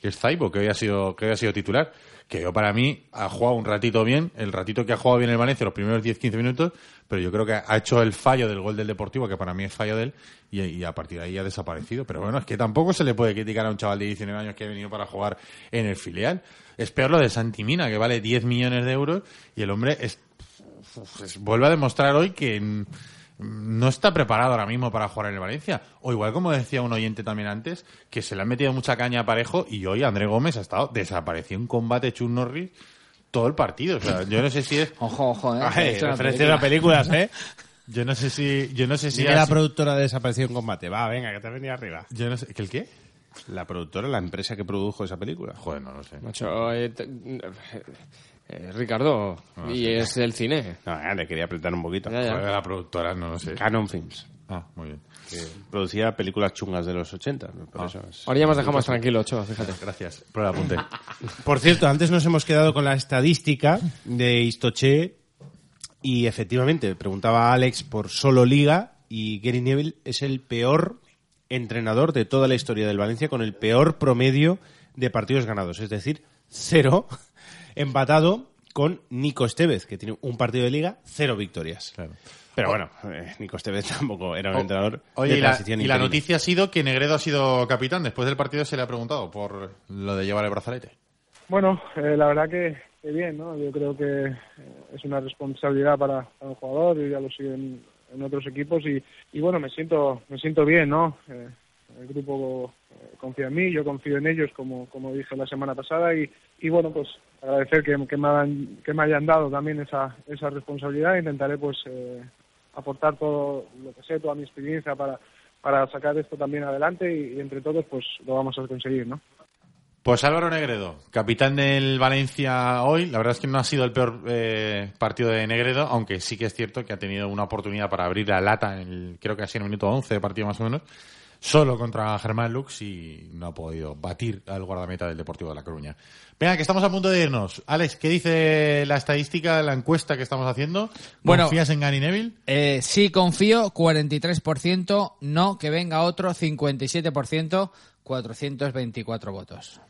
que es Zaibo, que hoy ha sido, que hoy sido titular. Que yo para mí ha jugado un ratito bien, el ratito que ha jugado bien el Valencia, los primeros 10-15 minutos, pero yo creo que ha hecho el fallo del gol del Deportivo, que para mí es fallo de él, y, a partir de ahí ha desaparecido. Pero bueno, es que tampoco se le puede criticar a un chaval de 19 años que ha venido para jugar en el filial. Es peor lo de Santimina, que vale 10 millones de euros, y el hombre es, pues, vuelve a demostrar hoy que no está preparado ahora mismo para jugar en el Valencia. O igual, como decía un oyente también antes, que se le ha metido mucha caña a Parejo y hoy André Gómez ha estado desaparecido en combate Chun Norris todo el partido. O sea, <laughs> yo no sé si es... Ojo, ojo, eh. Ay, referencia a películas, ¿eh? Yo no sé si... Yo no sé si la productora de Desaparecido en Combate. Va, venga, que te has venido arriba. Yo no sé... ¿Que el qué? La productora, la empresa que produjo esa película. Joder, no lo sé. Macho, eh, eh, Ricardo, y es el cine. No, ya, le quería apretar un poquito. Ya, ya. Joder, la productora, no lo sé. Canon Films. Ah, muy bien. Que producía películas chungas de los 80. Por Ah. eso es- Ahora ya dejado más tranquilo, Ochoa, fíjate. <laughs> Gracias por el apunte. <laughs> Por cierto, antes nos hemos quedado con la estadística de Istoche y efectivamente preguntaba a Alex por solo liga y Gary Neville es el peor entrenador de toda la historia del Valencia con el peor promedio de partidos ganados, es decir, cero, empatado con Nico Estevez, que tiene un partido de liga, cero victorias. Pero bueno, eh, Nico Estevez <laughs> tampoco era un O- entrenador Oye, de y la, transición y la noticia ha sido que Negredo ha sido capitán. Después del partido se le ha preguntado por lo de llevar el brazalete. Bueno, eh, la verdad que, que bien, ¿no? Yo creo que eh, es una responsabilidad para, para un jugador, yo ya lo sigo en, en otros equipos y, y bueno, me siento me siento bien, ¿no? El grupo eh, confía en mí, yo confío en ellos, como, como dije la semana pasada y, y bueno, pues agradecer que, me, hayan, que me hayan dado también esa, esa responsabilidad. Intentaré pues eh, aportar todo lo que sé, toda mi experiencia para, para sacar esto también adelante y, y entre todos pues lo vamos a conseguir, ¿no? Pues Álvaro Negredo, capitán del Valencia hoy. La verdad es que no ha sido el peor eh, partido de Negredo, aunque sí que es cierto que ha tenido una oportunidad para abrir la lata, en el, creo que ha sido en el minuto 11 de partido más o menos, solo contra Germán Lux y no ha podido batir al guardameta del Deportivo de La Coruña. Venga, que estamos a punto de irnos. Alex, ¿qué dice la estadística, la encuesta que estamos haciendo? Bueno, ¿Confías en Gary Neville? Eh, sí, confío, 43%, no, que venga otro, 57%, 424 votos.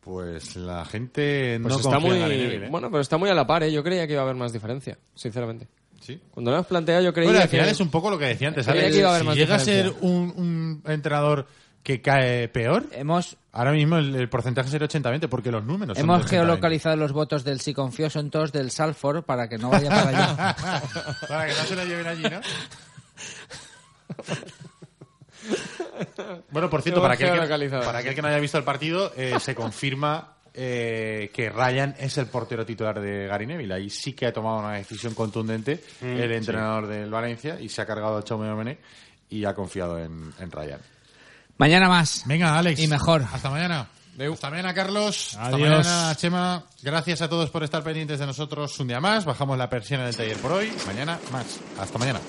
Pues la gente Pues no está confía muy, en Gary Neville. ¿eh? Bueno, pero está muy a la par, ¿eh? Yo creía que iba a haber más diferencia, sinceramente. Sí. Cuando lo hemos planteado yo creía Bueno, al que... final es un poco lo que decía antes. haber si llega a ser un, un entrenador que cae peor, hemos ahora mismo el, el porcentaje sería 80-20 porque los números son Hemos de 80-20. geolocalizado los votos del sí confío, son todos del Salford para que no vaya para allá. <laughs> Para que no se lo lleven allí, ¿no? Bueno, por cierto, para aquel, que, para aquel que no haya visto el partido, eh, se confirma eh, que Ryan es el portero titular de Gary Neville. Ahí sí que ha tomado una decisión contundente Mm, el sí. entrenador del Valencia y se ha cargado a Chaume Domene y ha confiado en, en Ryan. Mañana más. Venga, Alex. Y mejor. Hasta mañana. Hasta mañana, Carlos. Hasta Adiós. mañana, Chema. Gracias a todos por estar pendientes de nosotros un día más. Bajamos la persiana del taller por hoy. Mañana más. Hasta mañana.